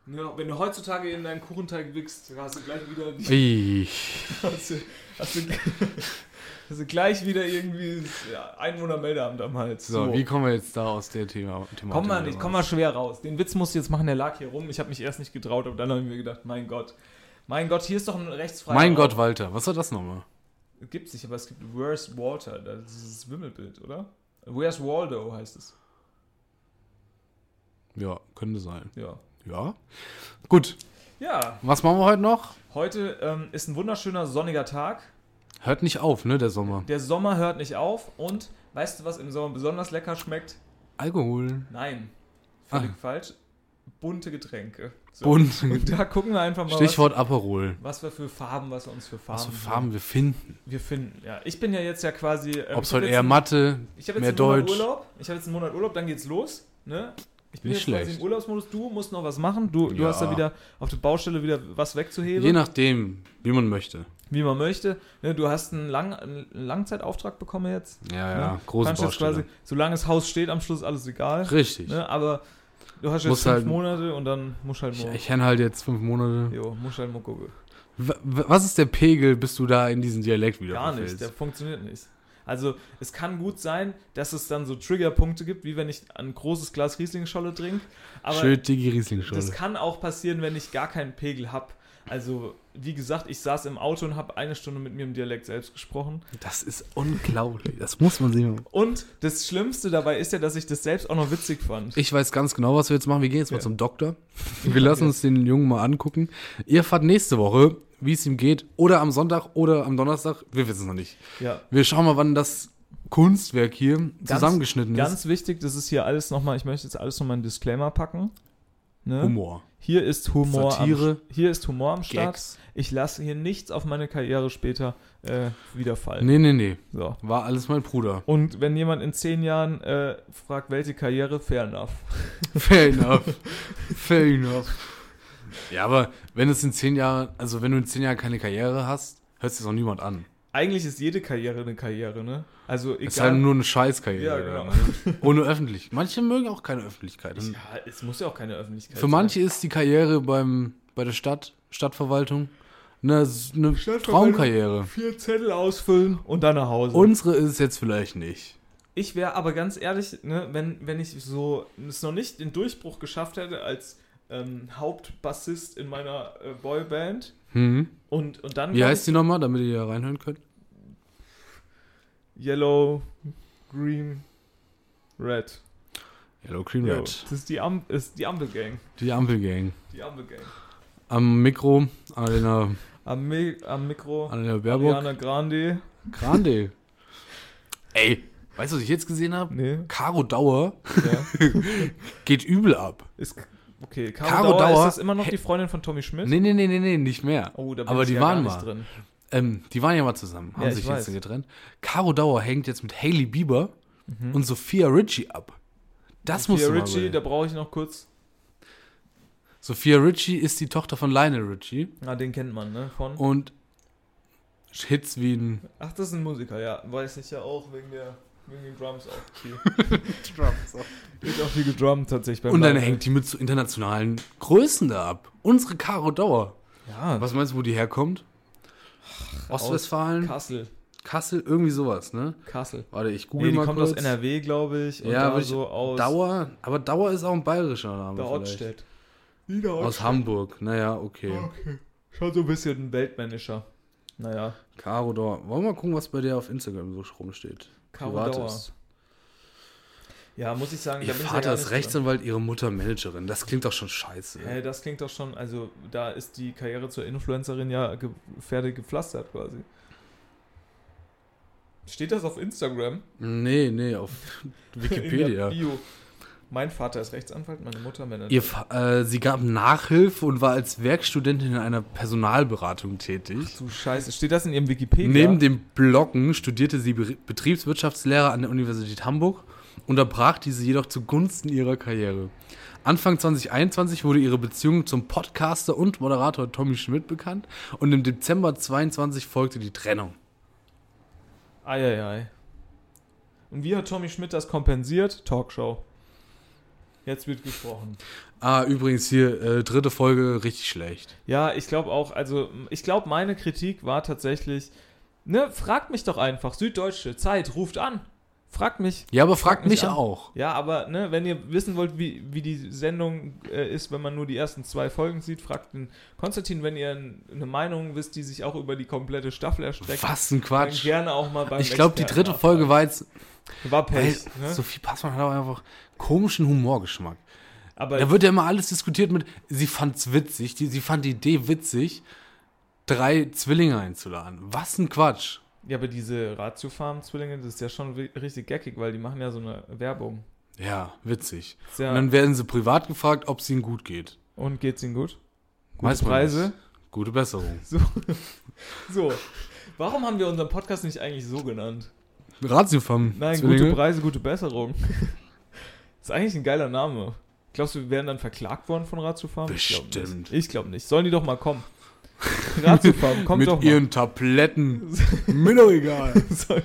Ja, wenn du heutzutage in deinen Kuchenteig wickst, hast du gleich wieder ich, [laughs] hast du, hast du, [laughs] hast du gleich wieder irgendwie das, ja, Einwohnermeldeamt am Hals. so, wie kommen wir jetzt da aus der Thema? Thematik Komm mal nicht, komm mal schwer raus. Den Witz musst du jetzt machen, der lag hier rum. Ich habe mich erst nicht getraut, aber dann habe ich mir gedacht, mein Gott. Mein Gott, hier ist doch ein rechtsfreier Mein Raum. Gott, Walter, was war das nochmal? Gibt's nicht, aber es gibt Where's Walter, das ist dieses Wimmelbild, oder? Where's Waldo heißt es. Ja, könnte sein. Ja. Ja. Gut, Ja, was machen wir heute noch? heute ähm, ist ein wunderschöner sonniger Tag. Hört nicht auf, ne, der Sommer. Der Sommer hört nicht auf und weißt du, was im Sommer besonders lecker schmeckt? Alkohol. Nein, völlig Ah. falsch. Bunte Getränke. So. Bunt. Und [laughs] da gucken wir einfach mal, Stichwort Aperol. was, was wir für Farben, was wir uns für Farben, Was für Farben wir finden. wir finden. Ja, ich bin ja jetzt ja quasi. ähm, Ob es heute eher Mathe, Ich habe jetzt mehr einen Monat Deutsch. Urlaub. Ich habe jetzt einen Monat Urlaub, dann geht's los. Ne? Ich bin Nicht jetzt quasi schlecht. im Urlaubsmodus. Du musst noch was machen. Du, du Ja. hast da wieder auf der Baustelle wieder was wegzuheben, Je nachdem, wie man möchte. wie man möchte. Ne, du hast einen, Lang einen Langzeitauftrag bekommen jetzt. Ja, ne? ja, große Kannst jetzt Baustelle. quasi, solange das Haus steht, am Schluss alles egal. Richtig. Ne? Aber du hast jetzt Musst fünf halt- Monate und dann musst halt Ich, mal. ich halt jetzt fünf Monate. Jo, musst halt mal gucken. W w- was ist der Pegel, bis du da in diesen Dialekt wieder Gar nicht, verfällst? der funktioniert nicht. Also es kann gut sein, dass es dann so Triggerpunkte gibt, wie wenn ich ein großes Glas Riesling-Scholle trinke. Aber Schön dicke Riesling-Scholle. das kann auch passieren, wenn ich gar keinen Pegel habe. Also wie gesagt, ich saß im Auto und habe eine Stunde mit mir im Dialekt selbst gesprochen. Das ist unglaublich. Das muss man sehen. Und das Schlimmste dabei ist ja, dass ich das selbst auch noch witzig fand. Ich weiß ganz genau, was wir jetzt machen. Wir gehen jetzt mal Ja. zum Doktor. [laughs] Wir lassen uns den Jungen mal angucken. Ihr fahrt nächste Woche, wie es ihm geht. Oder am Sonntag oder am Donnerstag. Wir wissen es noch nicht. Ja. Wir schauen mal, wann das Kunstwerk hier zusammengeschnitten ist. Ganz wichtig, das ist hier alles nochmal, ich möchte jetzt alles nochmal einen Disclaimer packen. Ne? Humor. Hier ist Humor. Satire, Am, hier ist Humor am Start. Gags. Ich lasse hier nichts auf meine Karriere später äh, wiederfallen. Nee, nee, nee. So. War alles mein Bruder. Und wenn jemand in zehn Jahren äh, fragt, welche Karriere, fair enough. Fair enough. Fair enough. Ja, aber wenn es in zehn Jahren, also wenn du in zehn Jahren keine Karriere hast, hört sich das auch niemand an. Eigentlich ist jede Karriere eine Karriere, ne? Also egal. Es ist halt nur eine Scheißkarriere. Ja, genau. ne? [laughs] Ohne Öffentlichkeit. Manche mögen auch keine Öffentlichkeit. ja, es muss ja auch keine Öffentlichkeit Für manche ist die Karriere beim, bei der Stadt, Stadtverwaltung, eine, eine. Traumkarriere. Vier Zettel ausfüllen und dann nach Hause. Unsere ist es jetzt vielleicht nicht. Ich wäre aber ganz ehrlich, ne, wenn, wenn ich so es noch nicht den Durchbruch geschafft hätte als ähm, Hauptbassist in meiner äh, Boyband Mhm. und, und dann Wie heißt die nochmal, damit ihr hier reinhören könnt? Yellow, Green, Red. Yellow Green Jo, Red. Das ist die, Am ist die Ampelgang. Die Ampelgang. Die Ampelgang. Am Mikro, Annalena, Am, Mi am Mikro Annalena Baerbock. Ariana Grande. Grande. [laughs] Ey, weißt du, was ich jetzt gesehen habe? Nee, Caro Dauer ja. [laughs] geht übel ab. Ist, okay, Caro, Caro Dauer, Dauer- ist das immer noch die Freundin von Tommy Schmidt? Nee, nee, nee, nee, nee, nicht mehr. Oh, da bin Aber ich die ja waren gar nicht mal. drin. Ähm, die waren ja mal zusammen, haben Ja, ich sich weiß. jetzt getrennt. Caro Dauer hängt jetzt mit Hailey Bieber Mhm. und Sophia Ritchie ab. Das muss Sophia du mal Ritchie, da brauche ich noch kurz. Sophia Ritchie ist die Tochter von Lionel Ritchie Ah, den kennt man, ne? Von. und Hits wie ein Ach, das ist ein Musiker, ja. Weiß ich ja auch wegen der wegen den Drums auch [laughs] viel. Wird auch viel gedrummt tatsächlich beim und dann Live. hängt die mit so internationalen Größen da ab. Unsere Caro Dauer. Ja, Was meinst du, wo die herkommt? Ostwestfalen, Kassel. Kassel, irgendwie sowas, ne? Kassel. Warte, ich google Nee, die mal kommt kurz. aus NRW, glaube ich. Und Ja, da aber ich- so aus Dauer, aber Dauer ist auch ein bayerischer Name der vielleicht. Ortstedt. Aus Hamburg. Naja, okay. Okay. Schon so ein bisschen weltmännischer. Naja, Caro Dauer. Wollen wir mal gucken, was bei der auf Instagram so rumsteht? Caro. Dauer. Ja, muss ich sagen, Ihr ja Vater gar ist Rechtsanwalt, ihre Mutter Managerin. Das klingt doch schon scheiße. drin. Hä, das klingt doch schon, also da ist die Karriere zur Influencerin ja ge fertig gepflastert quasi. Steht das auf Instagram? Nee, nee, auf [laughs] In Wikipedia. der Bio. Mein Vater ist Rechtsanwalt, meine Mutter Manager. Ihr, äh, sie gab Nachhilfe und war als Werkstudentin in einer Personalberatung tätig. du Scheiße, steht das in ihrem Wikipedia? Neben dem Bloggen studierte sie Be Betriebswirtschaftslehre an der Universität Hamburg, unterbrach diese jedoch zugunsten ihrer Karriere. Anfang 2021 wurde ihre Beziehung zum Podcaster und Moderator Tommy Schmidt bekannt und im Dezember 22 folgte die Trennung. Eieiei. Und wie hat Tommy Schmidt das kompensiert? Talkshow. Jetzt wird gesprochen. Ah, übrigens hier, äh, dritte Folge, richtig schlecht. Ja, ich glaube auch, also ich glaube, meine Kritik war tatsächlich, ne, fragt mich doch einfach, Süddeutsche Zeit ruft an. Fragt mich. Ja, aber fragt mich an. auch. Ja, aber ne, wenn ihr wissen wollt, wie, wie die Sendung äh, ist, wenn man nur die ersten zwei Folgen sieht, fragt den Konstantin, wenn ihr eine Meinung wisst, die sich auch über die komplette Staffel erstreckt. Was ein Quatsch. gerne auch mal beim Ich glaube, die dritte Folge war jetzt, war weil Pech. Ne? Sophie Passmann hat aber einfach komischen Humorgeschmack. aber Da wird ja immer alles diskutiert mit, sie fand's witzig, die, sie fand die Idee witzig, drei Zwillinge einzuladen. Was ein Quatsch. Ja, aber diese Ratio-Farm-Zwillinge, das ist ja schon richtig geckig, weil die machen ja so eine Werbung. Ja, witzig. Ja, Und dann werden sie privat gefragt, ob es ihnen gut geht. und geht's ihnen gut? Gute Weiß Preise? Gute Besserung. So. [laughs] so. Warum haben wir unseren Podcast nicht eigentlich so genannt? Ratiofam. Nein, Zwillinge. gute Preise, gute Besserung. [laughs] ist eigentlich ein geiler Name. Glaubst du, wir werden dann verklagt worden von Ratio Farm? Ich glaub Bestimmt. nicht. Ich glaube nicht. Sollen die doch mal kommen. [laughs] Ratio Farm, kommt Mit doch mal. ihren Tabletten. Mir doch egal. [laughs] Soll-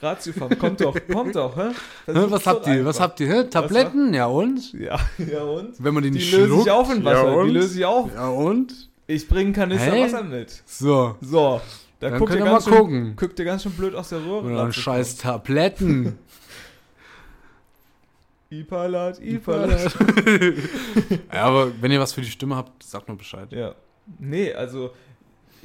Ratio Farm, kommt doch, kommt doch, hä? Was habt ihr? Was habt ihr? Hä? Tabletten? Ja und? Ja, ja und? Wenn man die Die nicht löse schluckt? ich auf in Wasser. Ja und? die löse ich auf. Ja und? Ich bringe Kanister Hä? Wasser mit. So. So. Da Dann guckt ihr mal ganz schön, gucken. guckt ihr ganz schön blöd aus der Röhre. Oder ein scheiß Tabletten. [laughs] Ipalat, Ipalat. ja, aber wenn ihr was für die Stimme habt, sagt mal Bescheid. Ja. Nee, also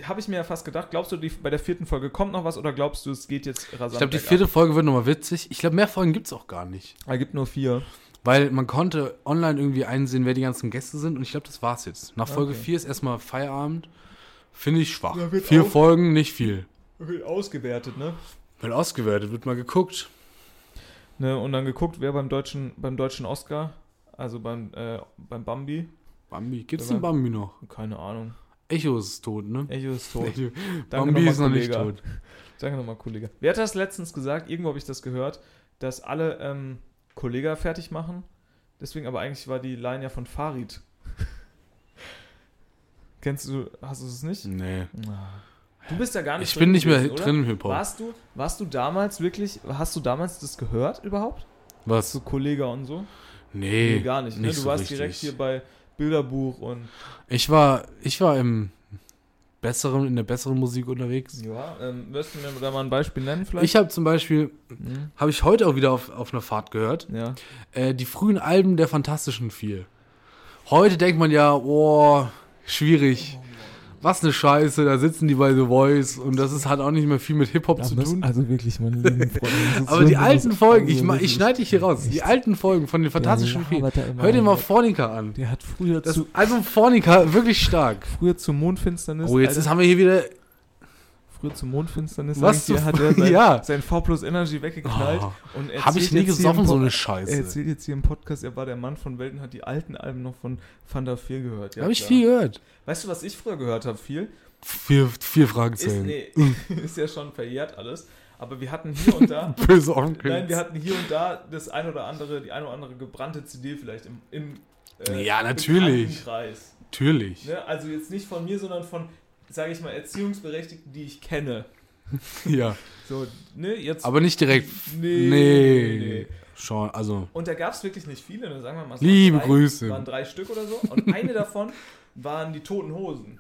habe ich mir ja fast gedacht, glaubst du, die, bei der vierten Folge kommt noch was oder glaubst du, es geht jetzt rasant Ich glaube, die vierte Folge wird nochmal witzig. Ich glaube, mehr Folgen gibt's auch gar nicht. Er gibt nur vier. Weil man konnte online irgendwie einsehen, wer die ganzen Gäste sind. Und ich glaube, das war's jetzt. Nach Folge Okay. 4 ist erstmal Feierabend. Finde ich schwach. Vier Folgen, nicht viel. Wird ausgewertet, ne? Wird ausgewertet, wird mal geguckt. ne? Und dann geguckt, wer beim deutschen, beim deutschen Oscar, also beim, äh, beim Bambi, Bambi. Gibt's Ja, den Bambi noch? keine Ahnung. Echo ist tot, ne? Echo ist tot. Echo. Danke Bambi nochmal, ist noch nicht Kollege. tot. Danke nochmal, Kollege. Wer hat das letztens gesagt? Irgendwo habe ich das gehört, dass alle ähm, Kollega fertig machen. Deswegen, aber eigentlich war die Line ja von Farid. [laughs] Kennst du, hast du es nicht? Nee. Du bist ja gar nicht Ich bin nicht mehr gewesen, oder? drin im Hip-Hop. Warst du, warst du damals wirklich, hast du damals das gehört überhaupt? Was? So Kollega und so? Nee. gar nicht. Ne? nicht Du so warst richtig. direkt hier bei Bilderbuch und Ich war, ich war im besseren, in der besseren Musik unterwegs. ja, ähm, wirst du mir da mal ein Beispiel nennen vielleicht? Ich habe zum Beispiel, Hm, habe ich heute auch wieder auf, auf einer Fahrt gehört, ja. äh, die frühen Alben der Fantastischen Vier. Heute denkt man ja, oh, schwierig. Was eine Scheiße, da sitzen die bei The Voice und das ist, hat auch nicht mehr viel mit Hip-Hop zu tun. also wirklich, meine lieben [laughs] Freunde. Aber die alten Folgen, ich, ich schneide dich hier raus, die alten Folgen von den Fantastischen Vier. Hör dir mal Fornica an. Der hat früher Das zu, Album Fornica, wirklich stark. früher zur Mondfinsternis. Oh, jetzt ist, haben wir hier wieder früher zur Mondfinsternis. Was zu- hat er sein, Ja. sein V plus Energy weggeknallt. Oh, und Habe ich nie gesoffen, so eine Er Scheiße. erzählt jetzt hier im Podcast, er war der Mann von Welten, hat die alten Alben noch von Fanta 4 gehört. Ja, Habe ich viel gehört. Weißt du, was ich früher gehört habe? Viel. Vier, vier Ist, Fragezeichen. nee, [laughs] ist ja schon verjährt alles. Aber wir hatten hier und da, [laughs] Böse Onkel. nein, wir hatten hier und da das ein oder andere, die ein oder andere gebrannte CD vielleicht im, im äh, Ja, natürlich. Natürlich. Ne? Also jetzt nicht von mir, sondern von, sage ich mal, Erziehungsberechtigten, die ich kenne. [laughs] Ja. So, ne, jetzt. Aber nicht direkt. Nee, Nee. nee. Schon, also. und da gab es wirklich nicht viele, ne? sagen wir mal. es Liebe drei, Grüße. waren drei Stück oder so. Und eine davon waren die Toten Hosen.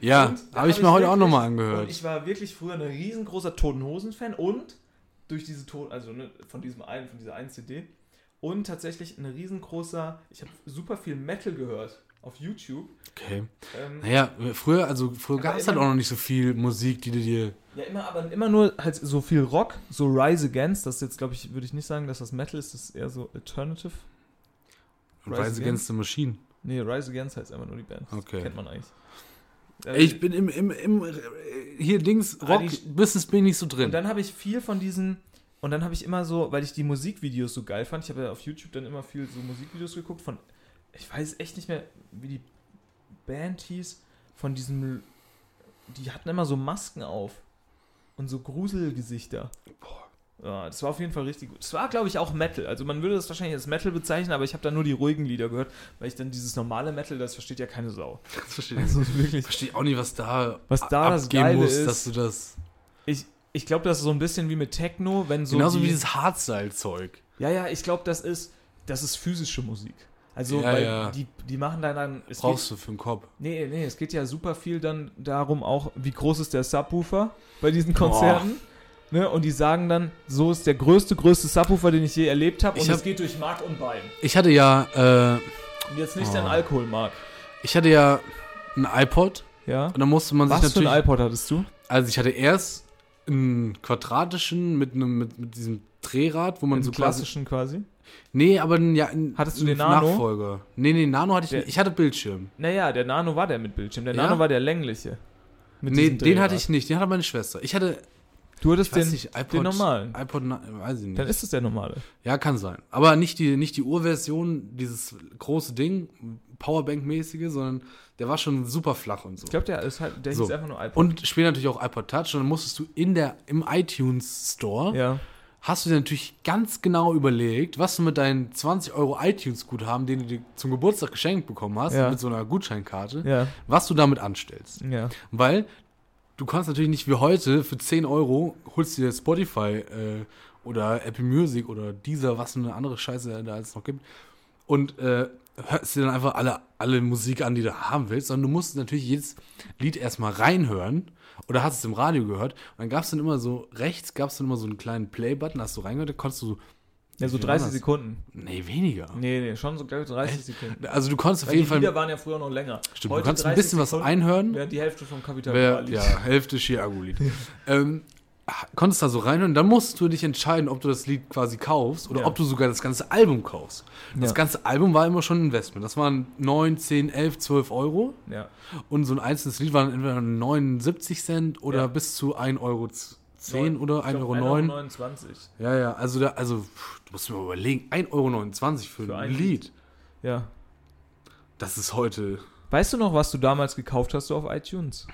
Ja, Und habe ich mir heute auch nochmal Und angehört. ich war wirklich früher ein riesengroßer Toten Hosen-Fan und durch diese Ton, also ne, von diesem einen, von dieser einen CD und tatsächlich ein riesengroßer, ich habe super viel Metal gehört auf YouTube. Okay. Ähm, Naja, früher, also früher gab es halt auch noch nicht so viel Musik, die du dir. Ja, immer, aber immer nur halt so viel Rock, so Rise Against, das ist jetzt, glaube ich, würde ich nicht sagen, dass das Metal ist, das ist eher so Alternative. Rise Rise Against? Against the Machine. Nee, Rise Against heißt einfach nur die Band. Das Okay. kennt man eigentlich. Äh, Ich bin im, im, im, äh, hier Dings, Ah, Rock, die- Business bin ich nicht so Und drin. dann habe ich viel von diesen Und dann habe ich immer so, weil ich die Musikvideos so geil fand, ich habe ja auf YouTube dann immer viel so Musikvideos geguckt von, ich weiß echt nicht mehr, wie die Band hieß, von diesem, die hatten immer so Masken auf und so Gruselgesichter. Ja, das war auf jeden Fall richtig gut. Es war, glaube ich, auch Metal. Also man würde das wahrscheinlich als Metal bezeichnen, aber ich habe da nur die ruhigen Lieder gehört, weil ich dann dieses normale Metal, das versteht ja keine Sau. [laughs] Das verstehe ich. Also wirklich. Ich verstehe auch nicht, was da, Was da das Geile ist. dass du das. Ich, ich glaube, das ist so ein bisschen wie mit Techno, wenn so. genauso die, wie dieses Hardstyle-Zeug. Ja, ja, ich glaube, das ist, das ist physische Musik. Also, Ja, weil ja. Die, die machen dann dann. Es Brauchst du für den Kopf. Geht, nee, nee, es geht ja super viel dann darum auch, wie groß ist der Subwoofer bei diesen Konzerten. Ne, und die sagen dann, so ist der größte, größte Subwoofer, den ich je erlebt habe. Und hab- geht durch Mark und Bein. Ich hatte ja, äh, jetzt nicht Oh. dein Alkohol, Mark. ich hatte ja ein iPod Ja? und da musste man sich Was für ein natürlich. iPod hattest du? Also ich hatte erst einen quadratischen mit einem mit, mit diesem Drehrad, wo man Einen so quasi. klassischen quasi? Nee, aber ein, ja, ein, Hattest du den Nano? Nachfolger. Nee, nee, Nano hatte ich Der- nicht. Ich hatte Bildschirm. Naja, der Nano war der mit Bildschirm. Der Ja? Nano war der längliche. Mit nee, den hatte ich nicht. Den hatte meine Schwester. Ich hatte, Du hattest ich weiß den, nicht, iPod, den normalen. iPod, weiß ich nicht. Dann ist es der normale. Ja, kann sein. Aber nicht die, nicht die Urversion, dieses große Ding, Powerbank-mäßige, sondern der war schon super flach und so. Ich glaube, der ist halt, der So. hieß einfach nur iPod. Und später natürlich auch iPod Touch. Und dann musstest du in der, im iTunes Store, ja. Hast du dir natürlich ganz genau überlegt, was du mit deinen 20 Euro iTunes-Guthaben, den du dir zum Geburtstag geschenkt bekommen hast, Ja. mit so einer Gutscheinkarte, Ja. was du damit anstellst. Ja. Weil du kannst natürlich nicht wie heute für 10 Euro holst du dir Spotify äh, oder Apple Music oder dieser, was eine andere Scheiße da alles noch gibt und äh, hörst dir dann einfach alle, alle Musik an, die du haben willst, sondern du musst natürlich jedes Lied erstmal reinhören oder hast es im Radio gehört und dann gab es dann immer so, rechts gab es dann immer so einen kleinen Play-Button, hast du reingehört, da konntest du, Ja, so Wie war 30 das? Sekunden. nee, weniger. Nee, nee, schon so glaube ich 30 Sekunden. Also du konntest auf Weil jeden die Fall, Lieder waren ja früher noch länger. stimmt, du Heute kannst ein 30 bisschen was Sekunden, einhören. Während die Hälfte vom Kapital liegt. ja, Hälfte Chiago-Lied. [laughs] ähm, konntest da so reinhören, dann musst du dich entscheiden, ob du das Lied quasi kaufst oder Ja. ob du sogar das ganze Album kaufst. Das Ja. ganze Album war immer schon ein Investment. Das waren 9, 10, 11, 12 Euro Ja. und so ein einzelnes Lied war dann entweder 79 Cent oder bis zu 1 Euro 10 oder Ich 1 glaub, Euro 9. 1,29 Euro. Ja, ja, also, da, also pff, du musst mir mal überlegen, 1,29 Euro für, Für ein, ein Lied. Ja. Das ist heute, Weißt du noch, was du damals gekauft hast so auf iTunes?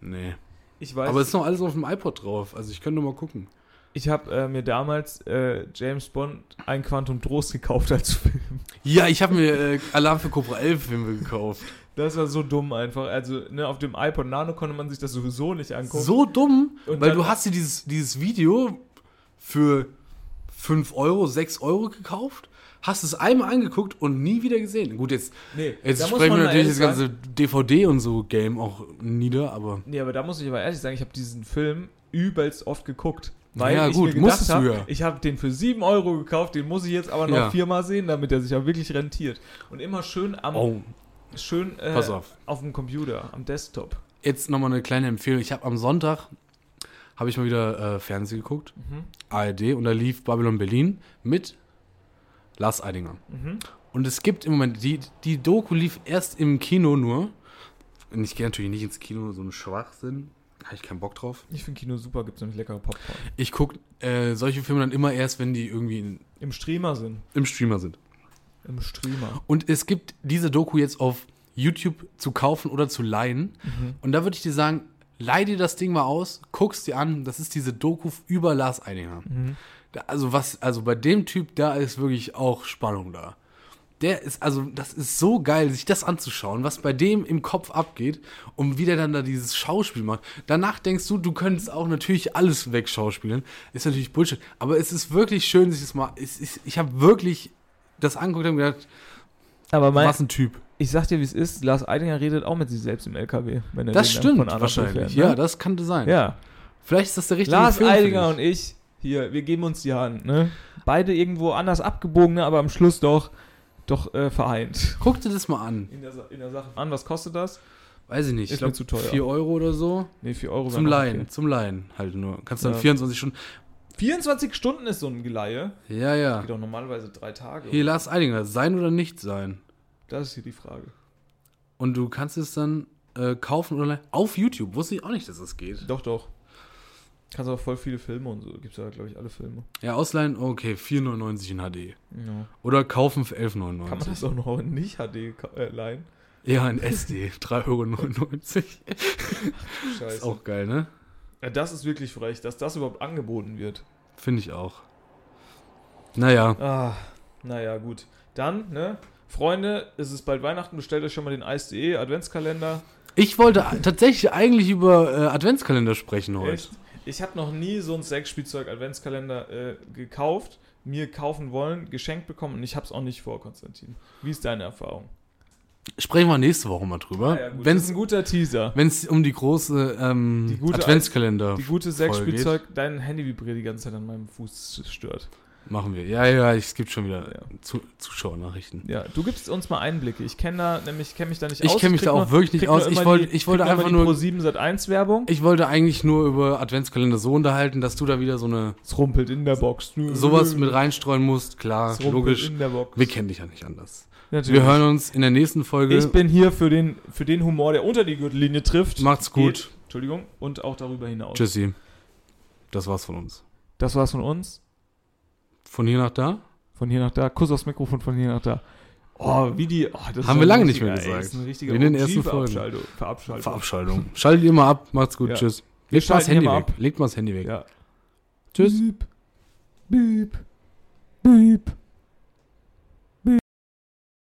nee. Ich weiß. Aber es ist noch alles auf dem iPod drauf, also ich könnte mal gucken. ich habe äh, mir damals äh, James Bond ein Quantum Trost gekauft als Film. Ja, ich habe mir äh, Alarm für Cobra 11 Filme gekauft. Das war so dumm einfach. Also, ne, auf dem iPod Nano konnte man sich das sowieso nicht angucken. So dumm, Und weil dann- du hast dir dieses, dieses Video für 5 Euro, 6 Euro gekauft, hast es einmal angeguckt und nie wieder gesehen. Gut, jetzt, Nee, jetzt sprechen wir natürlich das ganze DVD und so Game auch nieder, aber Nee, aber da muss ich aber ehrlich sagen, ich habe diesen Film übelst oft geguckt. Weil Ja, ich gut, mir gedacht habe, ja. ich habe den für 7 Euro gekauft, den muss ich jetzt aber noch Ja. viermal sehen, damit er sich auch wirklich rentiert. Und immer schön am oh, schön äh, pass auf. auf dem Computer, am Desktop. Jetzt nochmal eine kleine Empfehlung. Ich habe am Sonntag, habe ich mal wieder äh, Fernsehen geguckt, Mhm. ARD, und da lief Babylon Berlin mit Lars Eidinger. Mhm. Und es gibt im Moment, die, die Doku lief erst im Kino nur. Und ich gehe natürlich nicht ins Kino, so ein Schwachsinn. Habe ich keinen Bock drauf. Ich finde Kino super, gibt es nämlich leckere Popcorn. Ich gucke äh, solche Filme dann immer erst, wenn die irgendwie in, Im Streamer sind. im Streamer sind. Im Streamer. Und es gibt diese Doku jetzt auf YouTube zu kaufen oder zu leihen. Und da würde ich dir sagen, leih dir das Ding mal aus, guck's dir an. Das ist diese Doku über Lars Eidinger. Da, also was, also bei dem Typ, da ist wirklich auch Spannung da. Der ist, also, das ist so geil, sich das anzuschauen, was bei dem im Kopf abgeht und wie der dann da dieses Schauspiel macht. Danach denkst du, du könntest auch natürlich alles wegschauspielen. Ist natürlich Bullshit. Aber es ist wirklich schön, sich das mal. Es ist, ich habe wirklich das angeguckt und gedacht, Aber mein, was ein Typ. ich sag dir, wie es ist, Lars Eidinger redet auch mit sich selbst im LKW. Wenn er Das stimmt wahrscheinlich. fährt, Ja, ne? das könnte sein. ja. Vielleicht ist das der richtige Lars Film für Eidinger und ich, hier, wir geben uns die Hand, ne? Beide irgendwo anders abgebogene, aber am Schluss doch, doch äh, vereint. Guck dir das mal an. In der, in der Sache. An, was kostet das? Weiß ich nicht. Ist ich mir zu teuer. 4 Euro oder so. Ne, 4 Euro. Zum Leihen. okay. Zum Leihen halt nur. Kannst dann Ja. 24 Stunden. 24 Stunden ist so ein Geleihe. Ja, ja. Geht doch normalerweise drei Tage. Hier, Lars Eidinger. Sein oder nicht sein. Das ist hier die Frage. Und du kannst es dann äh, kaufen oder. Auf YouTube. Wusste ich auch nicht, dass das geht. Doch, doch. Kannst auch voll viele Filme und so. Gibt's ja, glaube ich, alle Filme. Ja, ausleihen, okay, 4,99 in HD. Ja. Oder kaufen für Kann man 11,99. das auch noch in nicht HD äh, leihen? Ja, in SD, 3,99 [laughs] Euro. Scheiße. Ist auch geil, ne? Ja, das ist wirklich frech, dass das überhaupt angeboten wird. Finde ich auch. Naja, Ah, naja, gut. Dann, ne? Freunde, es ist bald Weihnachten. Bestellt euch schon mal den Eis.de Adventskalender. ich wollte tatsächlich eigentlich über äh, Adventskalender sprechen heute. Echt? Ich habe noch nie so ein Sexspielzeug-Adventskalender äh, gekauft, mir kaufen wollen, geschenkt bekommen und ich habe es auch nicht vor, Konstantin. Wie ist deine Erfahrung? Sprechen wir nächste Woche mal drüber. Ah, ja. Wenn das ist es ein guter Teaser. um die große ähm, Die gute Adventskalender Die gute Sexspielzeug, dein Handy vibriert die ganze Zeit an meinem Fuß stört. Machen wir. Ja, ja, es gibt schon wieder Ja. Zu Zuschauernachrichten. Ja, du gibst uns mal Einblicke. Ich kenne da nämlich kenn mich da nicht Ich aus. kenn mich krieg da auch nur- wirklich nicht aus. Ich wollte- die- ich wollte einfach nur- Pro 7 Sat 1 Werbung. Ich wollte eigentlich nur über Adventskalender so unterhalten, dass du da wieder so eine Es rumpelt in der Box. sowas mit reinstreuen musst. Klar, logisch. in der Box. Wir kennen dich ja nicht anders. Natürlich. Wir hören uns in der nächsten Folge. Ich bin hier für den, für den Humor, der unter die Gürtellinie trifft. Macht's gut. Geht, Entschuldigung. Und auch darüber hinaus. Tschüssi. Das war's von uns. Das war's von uns. Von hier nach da? Von hier nach da. Kuss aufs Mikrofon von hier nach da. Oh, wie die. Oh, Haben wir lange nicht mehr ey, gesagt. das ist ein richtiger Wie in den ersten OG-Verabschiedung. Verabschiedung. Verabschiedung. Schaltet ihr mal ab. Macht's gut. Ja. Tschüss. Wir Legt mal das Handy weg. ab. Legt mal das Handy weg. Ja. Tschüss. Beep. Beep. Beep.